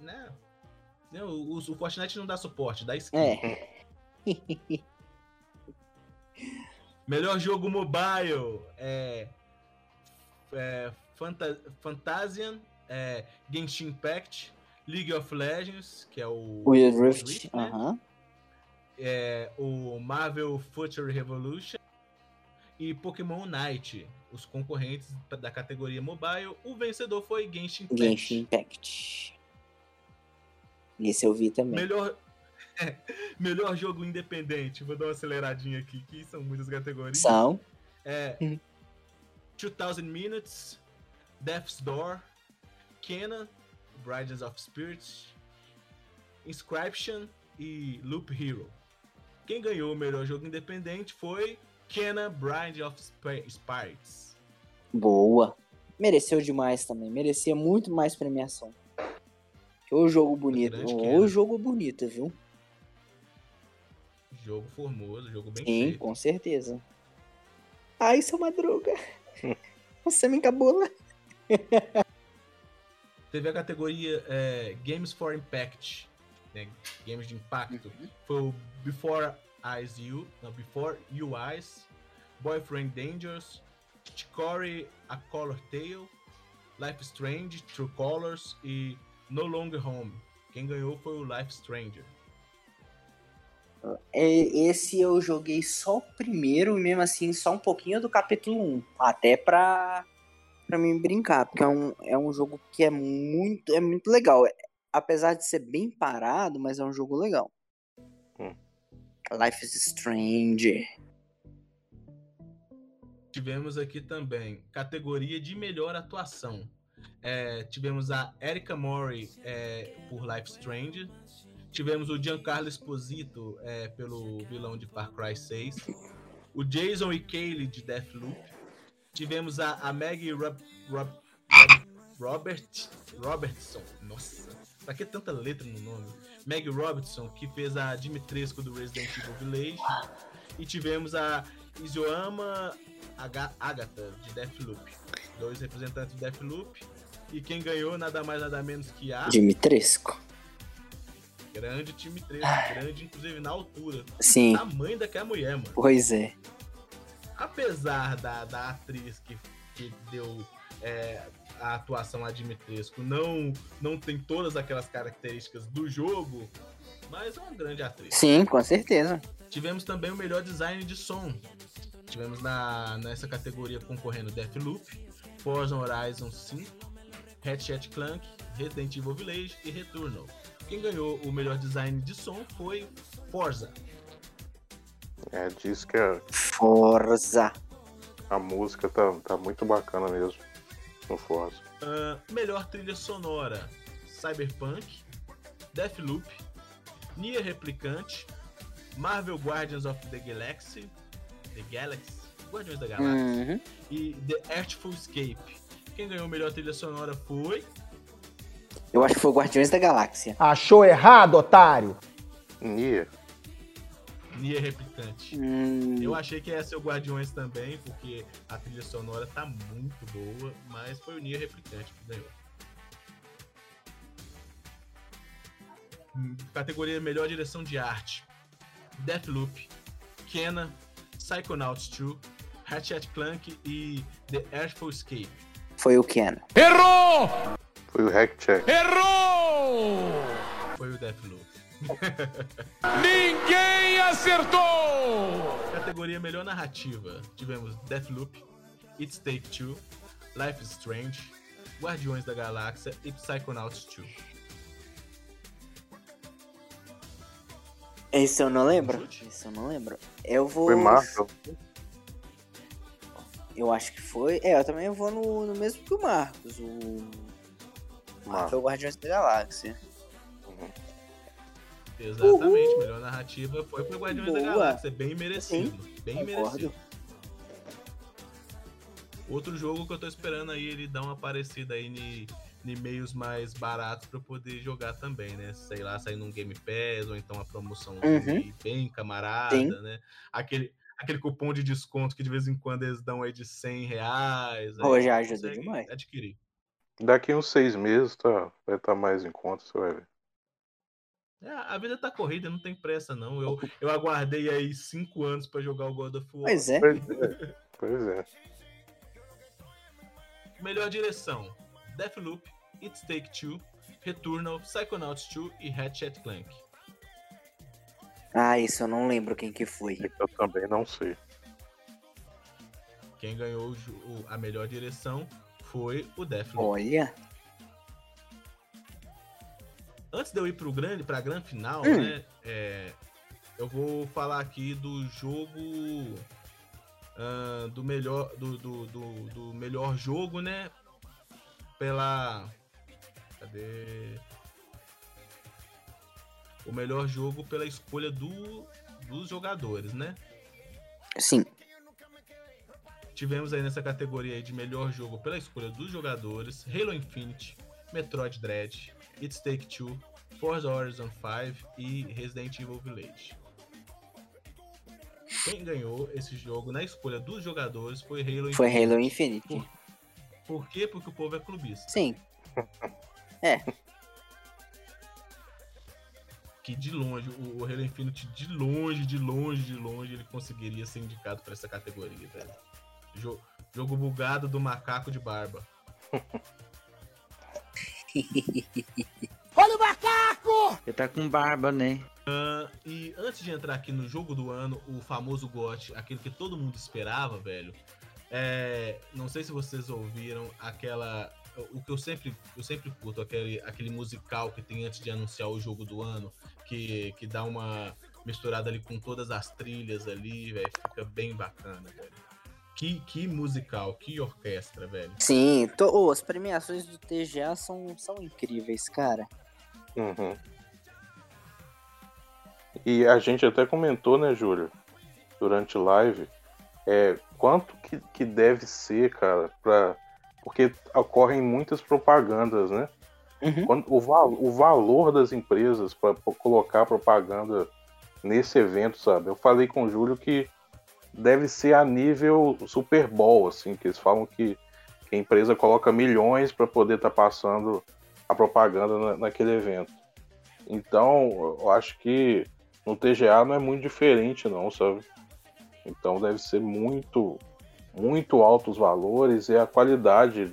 Né? Não, o, o Fortnite não dá suporte, dá skin. É. <laughs> Melhor jogo mobile é, é Fanta Fantasian, é, Genshin Impact, League of Legends, que é o Wild o Rift. né? Aham. É, o Marvel Future Revolution e Pokémon Unite, os concorrentes da categoria mobile. O vencedor foi Genshin Impact. Genshin Impact. Esse eu vi também. Melhor, <laughs> melhor jogo independente. Vou dar uma aceleradinha aqui, que são muitas categorias. São. É, Hum. 2000 Minutes, Death's Door, Kenan, Brides of Spirits, Inscription e Loop Hero. Quem ganhou o melhor jogo independente foi Kenan, Bride of Sp- Spirits. Boa. Mereceu demais também. Merecia muito mais premiação. O jogo bonito. O jogo bonito, viu? Jogo formoso, jogo bem Sim, feito. com certeza. Ai, seu Madruga. <laughs> Você me encabula. <laughs> Teve a categoria é, Games for Impact, né, games de impacto. Foi o Before Eyes You, não, Before You Eyes, Boyfriend Dangerous, Chicory A Color Tale, Life Strange, True Colors e No Longer Home. Quem ganhou foi o Life Stranger. É, Esse eu joguei só o primeiro e mesmo assim só um pouquinho do capítulo 1. Até pra, pra mim brincar, porque é um, é um jogo que é muito, é muito legal. Apesar de ser bem parado, mas é um jogo legal. Hum. Life is Strange. Tivemos aqui também categoria de melhor atuação. É, tivemos a Erika Mori é, por Life Strange. Tivemos o Giancarlo Esposito é, pelo vilão de Far Cry 6. O Jason e Kaylee de Deathloop. Tivemos a, a Maggie Rob, Rob- Rob- Robert, Robertson. Nossa. Pra que tanta letra no nome? Meg Robertson, que fez a Dimitrescu do Resident Evil Village. E tivemos a Isoama Aga- Agatha, de Deathloop. Dois representantes do Deathloop. E quem ganhou, nada mais nada menos que a Dimitrescu. grande time 3, grande inclusive na altura. Sim, Tamanho daquela mulher, mano. pois é. apesar da, da atriz que, que deu é, a atuação a Dimitrescu não, não tem todas aquelas características do jogo, mas é uma grande atriz. Sim, com certeza. Tivemos também o melhor design de som. Tivemos na, nessa categoria concorrendo Deathloop, Forza Horizon 5, Ratchet Clank, Resident Evil Village e Returnal. Quem ganhou o melhor design de som foi Forza. É, diz que a, Forza. a música tá, tá muito bacana mesmo no Forza. Ah, melhor trilha sonora: Cyberpunk, Deathloop, Nier Replicante, Marvel Guardians of the Galaxy, The Galaxy, Guardiões da Galáxia Uhum. e The Artful Escape. Quem ganhou a melhor trilha sonora foi Eu acho que foi Guardiões da Galáxia. Achou errado, otário? Nier, Nier Replicante. Hum, Eu achei que ia ser o Guardiões também, porque a trilha sonora tá muito boa, mas foi o Nier Replicante que ganhou. Hum, Categoria Melhor Direção de Arte: Deathloop, Kena, Psychonauts 2, Ratchet Clank e The Artful Escape. foi o Ken. Errou! foi o Hack Check. Errou! Foi o Deathloop. Ninguém acertou! Categoria Melhor Narrativa: tivemos Deathloop, It's Take Two, Life is Strange, Guardiões da Galáxia e Psychonauts 2. Esse eu não lembro. Esse eu não lembro. Eu vou. Foi Marvel. Eu acho que foi. É, eu também vou no, no mesmo que o Marcos. O. Marvel. Foi o Guardiões da Galáxia. Exatamente, melhor narrativa foi pro Guardiões da Boa. Galáxia, bem merecido, bem concordo. merecido. Outro jogo que eu tô esperando aí ele dar uma aparecida aí em, em meios mais baratos pra eu poder jogar também, né? Sei lá, sair num Game Pass ou então uma promoção Uhum. bem camarada, Sim. né? Aquele, aquele cupom de desconto que de vez em quando eles dão aí de 100 reais. aí Pô, já ajuda demais. Adquirir. Daqui uns seis meses tá, vai estar mais em conta, você vai ver. É, a vida tá corrida, não tem pressa não. Eu, <laughs> eu aguardei aí cinco anos pra jogar o God of War. Pois é. Pois é. Pois é. <laughs> Melhor direção: Deathloop, It's Take Two, Returnal, Psychonauts 2 e Ratchet Clank. Ah, isso eu não lembro quem que foi. Eu também não sei. Quem ganhou o- a melhor direção foi o Deathloop. Olha. Antes de eu ir pro grande, pra grande final, Hum. né? é, eu vou falar aqui do jogo ah, do melhor do, do, do, do melhor jogo, né? Pela cadê? O melhor jogo pela escolha do, dos jogadores, né? Sim. Tivemos aí nessa categoria aí de melhor jogo pela escolha dos jogadores, Halo Infinite, Metroid Dread, It's Take Two, Forza Horizon 5 e Resident Evil Village. Quem ganhou esse jogo na escolha dos jogadores foi Halo Foi Infinite. Halo Infinite. Por, por quê? Porque o povo é clubista. Sim. <laughs> Que de longe, o, Halo Infinite, de longe, de longe, de longe, ele conseguiria ser indicado para essa categoria, velho. Jo- jogo bugado do macaco de barba. <laughs> <laughs> Ele tá com barba, né? E antes de entrar aqui no jogo do ano, o famoso GOT, aquele que todo mundo esperava, velho. é, não sei se vocês ouviram aquela. O que eu sempre, eu sempre curto, aquele, aquele musical que tem antes de anunciar o jogo do ano, que, que dá uma misturada ali com todas as trilhas ali, velho. Fica bem bacana, velho. Que, que musical, que orquestra, velho. Sim. Tô... ô, as premiações do TGA são, são incríveis, cara. Uhum. E a gente até comentou, né, Júlio, durante live, é, quanto que, que deve ser, cara, pra... porque ocorrem muitas propagandas, né? Uhum. Quando- o, val- o valor das empresas para colocar propaganda nesse evento, sabe? Eu falei com o Júlio que deve ser a nível Super Bowl, assim, que eles falam que, a empresa coloca milhões para poder estar passando a propaganda na- naquele evento. Então, eu acho que no TGA não é muito diferente, não, sabe? Então deve ser muito, muito altos valores e a qualidade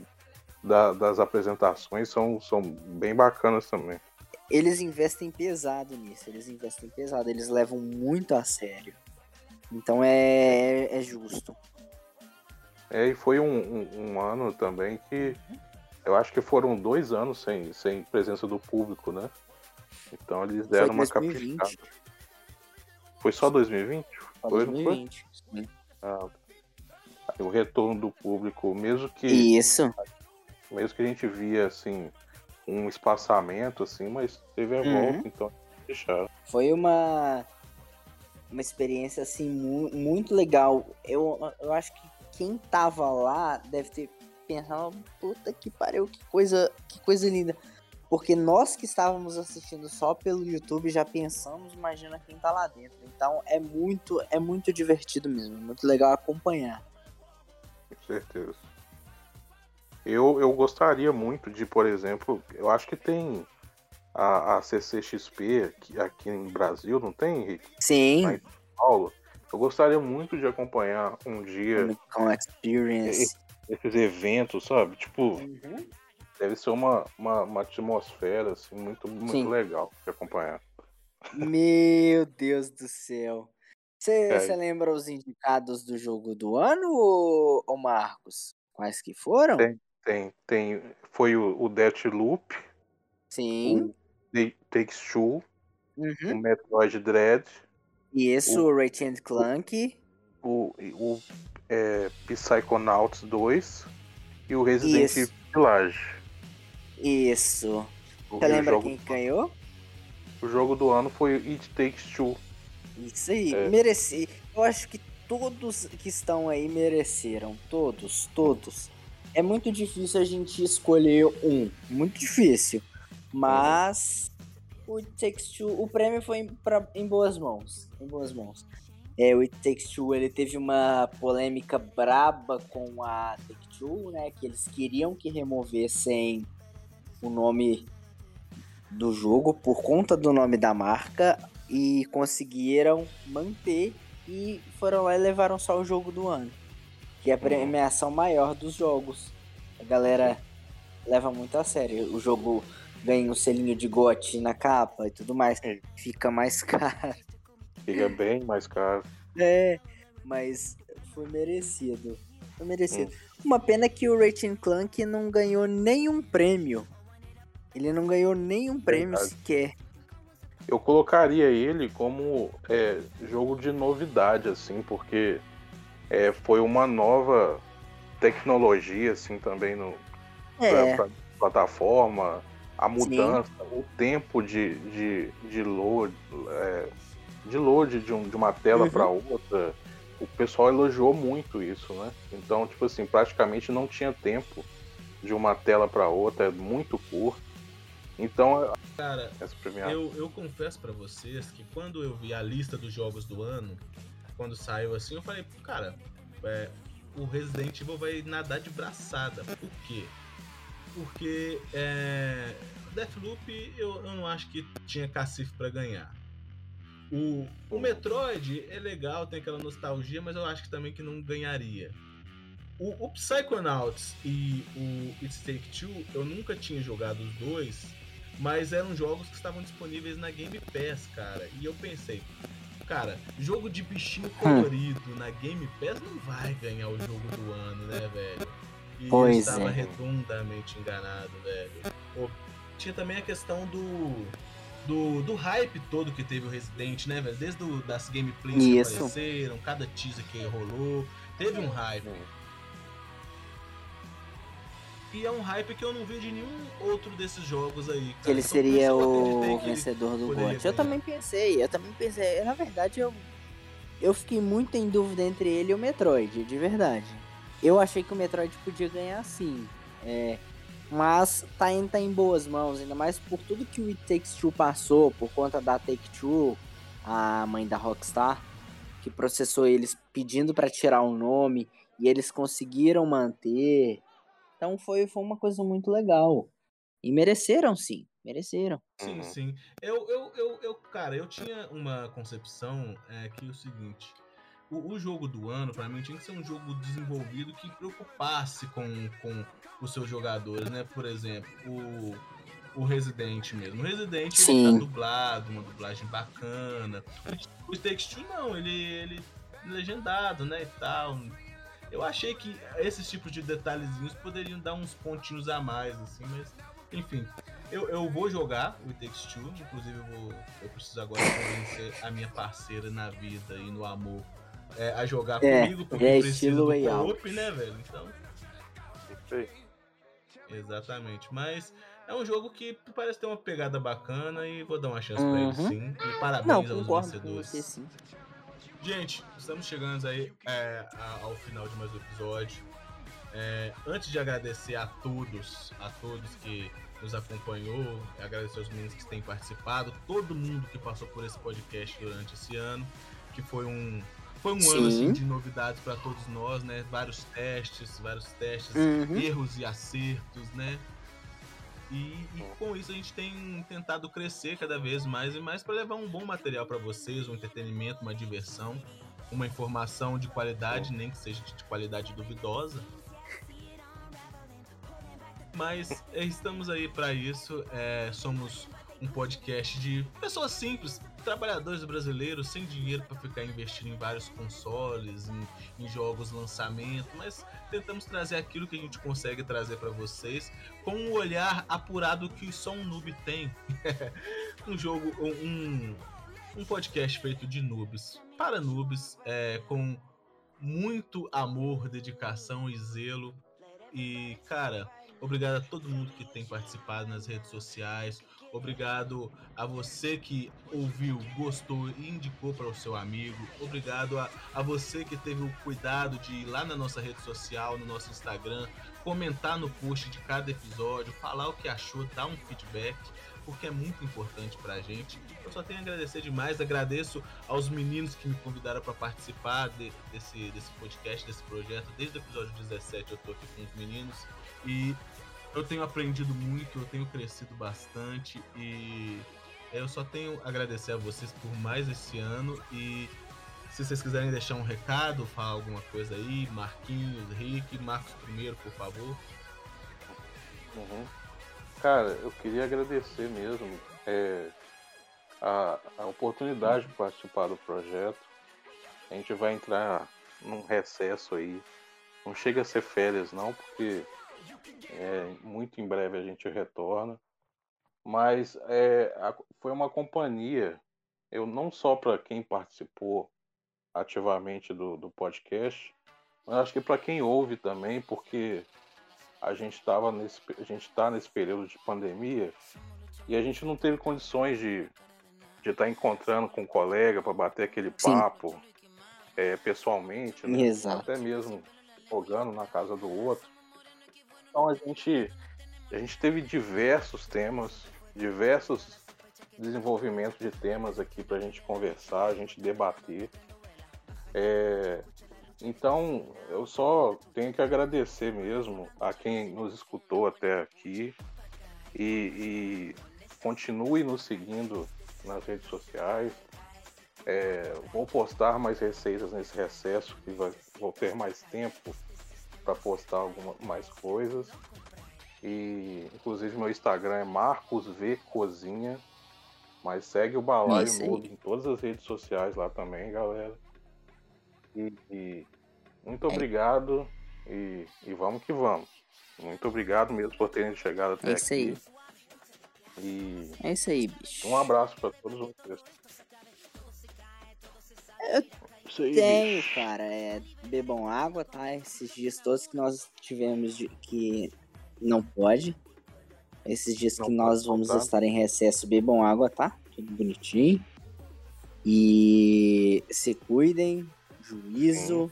da- das apresentações são, são bem bacanas também. Eles investem pesado nisso, eles investem pesado, eles levam muito a sério. Então é, é justo. É, e foi um, um- um ano também que eu acho que foram dois anos sem, sem presença do público, né? Então eles deram Foi uma 2020. caprichada. Foi só 2020? Só Foi, não foi? 2020. Ah, o retorno do público, mesmo que, Isso. mesmo que a gente via assim um espaçamento assim, mas teve a Uhum. volta, então deixaram. Foi uma uma experiência assim mu- muito legal. Eu, eu acho que quem tava lá deve ter pensado, puta que pariu, que coisa, que coisa linda. Porque nós que estávamos assistindo só pelo YouTube já pensamos, imagina quem tá lá dentro. Então é muito, é muito divertido mesmo, muito legal acompanhar. Com certeza. Eu, eu gostaria muito de, por exemplo, eu acho que tem a, a CCXP aqui, aqui em Brasil, não tem, Henrique? Sim, Mas- Paulo? Eu gostaria muito de acompanhar um dia com Experience. esses eventos, sabe? Tipo, Uhum. deve ser uma, uma, uma atmosfera assim, muito, muito Sim. legal de acompanhar. Meu Deus do céu. Você É. lembra os indicados do jogo do ano, ô Marcos? Quais que foram? Tem. Tem, tem, foi o, o Deathloop, Sim. The Takes Two, Uhum. o Metroid Dread, Isso, o Ratchet and Clank. o, o é, Psychonauts 2 e o Resident Isso. Evil Village. Isso. O, Você e o lembra jogo, quem ganhou? o jogo do ano foi It Takes Two. Isso aí, É. mereci. Eu acho que todos que estão aí mereceram. Todos, todos. É muito difícil a gente escolher um. Muito difícil. Mas o It Takes Two, o prêmio foi em, pra- em boas mãos. Em boas mãos. É, o It Takes Two, ele teve uma polêmica braba com a Take-Two, né? Que eles queriam que removessem o nome do jogo por conta do nome da marca e conseguiram manter e foram lá e levaram só o jogo do ano, que é a premiação maior dos jogos. A galera leva muito a sério. O jogo ganha um selinho de GOT na capa e tudo mais, É. fica mais <laughs> caro. Fica bem mais caro. É, mas foi merecido. Foi merecido. Uma pena que o Ratchet Clank não ganhou nenhum prêmio. Ele não ganhou nenhum prêmio Verdade. sequer. Eu colocaria ele como é, jogo de novidade, assim, porque é, foi uma nova tecnologia, assim, também no, É, pra, pra plataforma, a mudança, o tempo de, de, de load, é, de load de, um- de uma tela Uhum. para outra. O pessoal elogiou muito isso, né? Então, tipo assim, praticamente não tinha tempo de uma tela para outra, é muito curto. Então, Cara, essa premiação. eu, eu confesso pra vocês que quando eu vi a lista dos jogos do ano, quando saiu assim, eu falei, cara, é, o Resident Evil vai nadar de braçada. Por quê? Porque é, Deathloop eu, eu não acho que tinha cacife pra ganhar. O, o Metroid é legal, tem aquela nostalgia, mas eu acho que também que não ganharia. O, o Psychonauts e o It's Take Two, eu nunca tinha jogado os dois, mas eram jogos que estavam disponíveis na Game Pass, cara. E eu pensei, cara, jogo de bichinho colorido na Game Pass não vai ganhar o jogo do ano, né, velho? E eu Pois estava é. redondamente enganado, velho. Pô, tinha também a questão do, do, do hype todo que teve o Resident, né, velho? Desde do, das gameplays que Isso. apareceram, cada teaser que rolou, teve um hype. E é um hype que eu não vi de nenhum outro desses jogos aí. que ele seria o que vencedor do GOT. Eu também pensei, eu também pensei. Na verdade, eu, eu fiquei muito em dúvida entre ele e o Metroid, de verdade. Eu achei que o Metroid podia ganhar sim. É, Mas tá em, tá em boas mãos, ainda mais por tudo que o It Takes Two passou, por conta da Take Two, a mãe da Rockstar, que processou eles pedindo para tirar o nome e eles conseguiram manter. Então foi, foi uma coisa muito legal. E mereceram sim, mereceram. Sim, Uhum. sim. Eu, eu, eu, eu, cara, eu tinha uma concepção é, que é o seguinte: o, o jogo do ano, pra mim, tinha que ser um jogo desenvolvido que preocupasse com, com os seus jogadores, né? Por exemplo, o, o Resident mesmo. O Resident ele tá dublado, uma dublagem bacana. O Takes Two não, ele, ele legendado, né? E tal. Eu achei que esses tipos de detalhezinhos poderiam dar uns pontinhos a mais, assim, mas enfim. Eu, eu vou jogar o It Takes Two, inclusive eu, vou, eu preciso agora convencer a minha parceira na vida e no amor é, a jogar É, comigo, porque é precisa estilo do co-op, né, velho? Então, aí. exatamente. Mas é um jogo que parece ter uma pegada bacana e vou dar uma chance pra ele Uhum. sim. E parabéns Não, aos vencedores. você sim. Gente, estamos chegando aí é, ao final de mais um episódio. É, antes de agradecer a todos, a todos que nos acompanhou, agradecer aos meninos que têm participado, todo mundo que passou por esse podcast durante esse ano, que foi um foi um ano Sim. assim, de novidades para todos nós, né? Vários testes, vários testes, Uhum. erros e acertos, né? E, e com isso a gente tem tentado crescer cada vez mais e mais para levar um bom material para vocês, um entretenimento, uma diversão, uma informação de qualidade, nem que seja de qualidade duvidosa. Mas é, estamos aí para isso. é, somos um podcast de pessoas simples, trabalhadores brasileiros sem dinheiro para ficar investindo em vários consoles, em, em jogos lançamento, mas tentamos trazer aquilo que a gente consegue trazer para vocês com um olhar apurado que só um noob tem. <laughs> um jogo, um, um podcast feito de noobs para noobs, é, com muito amor, dedicação e zelo. E, cara, obrigado a todo mundo que tem participado nas redes sociais. Obrigado a você que ouviu, gostou e indicou para o seu amigo. Obrigado a, a você que teve o cuidado de ir lá na nossa rede social, no nosso Instagram, comentar no post de cada episódio, falar o que achou, dar um feedback, porque é muito importante pra gente. Eu só tenho a agradecer demais, agradeço aos meninos que me convidaram para participar de- desse, desse podcast, desse projeto. Desde o episódio 17 eu tô aqui com os meninos e eu tenho aprendido muito, eu tenho crescido bastante e eu só tenho agradecer a vocês por mais esse ano e se vocês quiserem deixar um recado, falar alguma coisa aí, Marquinhos, Rick, Marcos primeiro, por favor. Uhum. Cara, eu queria agradecer mesmo é, a, a oportunidade de participar do projeto. A gente vai entrar num recesso aí. Não chega a ser férias não, porque é, muito em breve a gente retorna. Mas é, a- foi uma companhia, eu não só para quem participou ativamente do, do podcast, mas acho que para quem ouve também, porque a gente estava nesse a gente está nesse período de pandemia e a gente não teve condições de de estar encontrando com um colega para bater aquele papo é, pessoalmente, né? Até mesmo jogando na casa do outro. Então a gente a gente teve diversos temas, diversos desenvolvimentos de temas aqui para a gente conversar, a gente debater. É, então, eu só tenho que agradecer mesmo a quem nos escutou até aqui e, e continue nos seguindo nas redes sociais. É, vou postar mais receitas nesse recesso, que vai, vou ter mais tempo para postar algumas mais coisas. E inclusive meu Instagram é Marcos V Cozinha. Mas segue o Balaio. Noob em todas as redes sociais lá também, galera. E, e muito É. obrigado e, e vamos que vamos. Muito obrigado mesmo por terem chegado até É isso aqui. aí. E É isso aí, bicho. um abraço para todos vocês. Isso aí, Tenho, bicho. cara. É, bebam água, tá? Esses dias todos que nós tivemos de, que não pode. Esses dias Não que nós vamos faltar. estar em recesso, bebam água, tá? Tudo bonitinho. E se cuidem, juízo.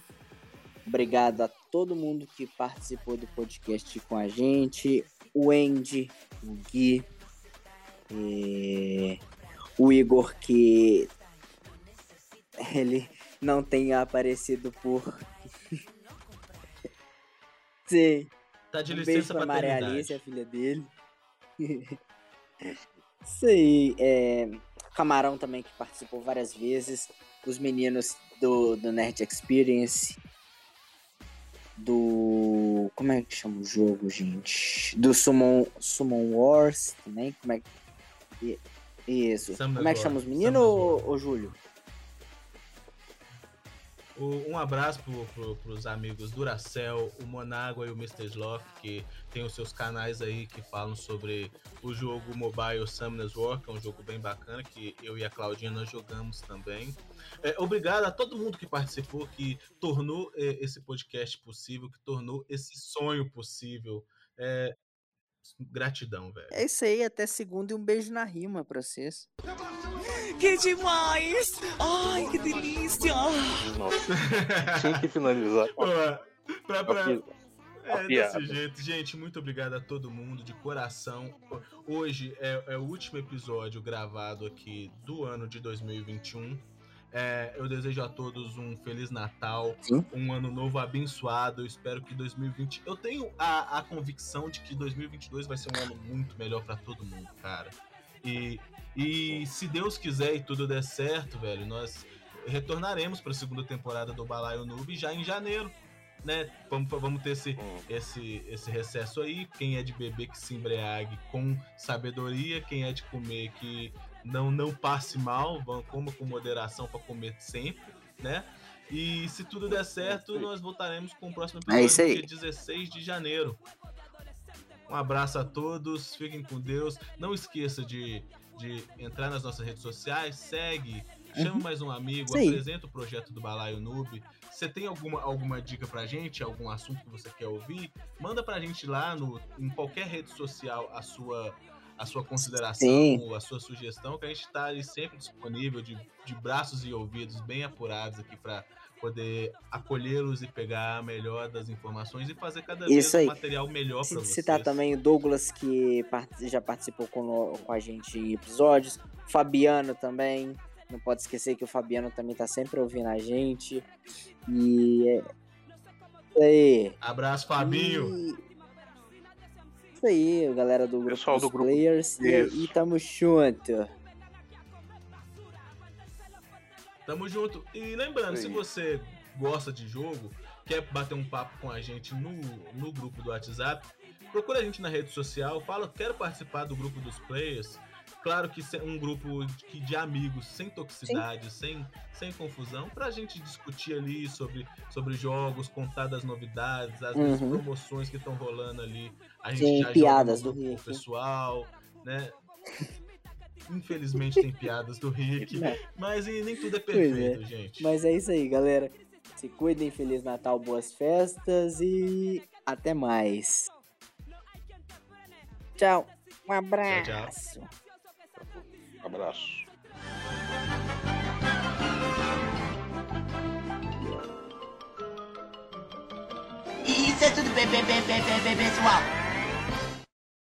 Obrigado a todo mundo que participou do podcast com a gente. o Andy, o Gui, e o Igor que ele não tem aparecido por. <laughs> Sim. Tá de um licença pra Maria. Alice, a filha dele. <laughs> Aí. É... Camarão também, que participou várias vezes. Os meninos do, do Nerd Experience. Do. Como é que chama o jogo, gente? Do Summon, Summon Wars também. Como é que. Isso. Como é que chama os meninos, ô, ô Júlio? Um abraço pro, pro, pros amigos Duracell, o Monágua e o Mr. Sloth, que tem os seus canais aí que falam sobre o jogo mobile Summoners War, que é um jogo bem bacana, que eu e a Claudinha nós jogamos também. É, obrigado a todo mundo que participou, que tornou é, esse podcast possível, que tornou esse sonho possível. É, gratidão, velho. É isso aí, até segunda e um beijo na rima pra vocês. Que demais! Ai, que delícia! Nossa, tinha que finalizar. Pô, pra, pra, É desse jeito, gente. Muito obrigado a todo mundo de coração. Hoje é, é o último episódio gravado aqui do ano de 2021. É, eu desejo a todos um feliz Natal, Sim. um ano novo abençoado. Eu espero que 2020. Eu tenho a, a convicção de que 2022 vai ser um ano muito melhor pra todo mundo, cara. E, e se Deus quiser e tudo der certo, velho, nós retornaremos para a segunda temporada do Balaio Noob já em janeiro, né? Vamos, vamos ter esse, Hum. esse, esse recesso aí. Quem é de beber que se embriague com sabedoria, quem é de comer que não não passe mal, coma com moderação para comer sempre, né? E se tudo der certo, nós voltaremos com o próximo É episódio isso aí. dia 16 de janeiro. Um abraço a todos, fiquem com Deus. Não esqueça de, de entrar nas nossas redes sociais, segue, chama mais um amigo, Uhum. Sim. apresenta o projeto do Balaio Noob. Você tem alguma, alguma dica pra gente, algum assunto que você quer ouvir? Manda pra gente lá no, em qualquer rede social a sua, a sua consideração, Sim. a sua sugestão, que a gente tá ali sempre disponível, de, de braços e ouvidos bem apurados aqui pra poder acolhê-los e pegar a melhor das informações e fazer cada vez Isso um aí. material melhor Se pra vocês. citar também o Douglas, que já participou com, com a gente em episódios. Fabiano também. Não pode esquecer que o Fabiano também tá sempre ouvindo a gente. E é. Isso aí. Abraço, Fabinho. E- Isso aí, galera do grupo Pessoal dos do grupo. Players. E, Isso. e tamo junto. Tamo junto. E lembrando, Isso se você gosta de jogo, quer bater um papo com a gente no, no grupo do WhatsApp, procura a gente na rede social, fala, quero participar do grupo dos players. Claro que um grupo de, de amigos, sem toxicidade, sem, sem confusão, pra gente discutir ali sobre, sobre jogos, contar das novidades, as Uhum. promoções que estão rolando ali. A gente Sim, já piadas do grupo pessoal, né? Infelizmente tem piadas do Rick, <laughs> Não. mas e nem tudo é é. perfeito, gente. Mas é isso aí, galera. Se cuidem, Feliz Natal, boas festas e até mais. Tchau. Um abraço. Abraço. Isso é tudo bem, bem, bem, bem, bem, bem, pessoal.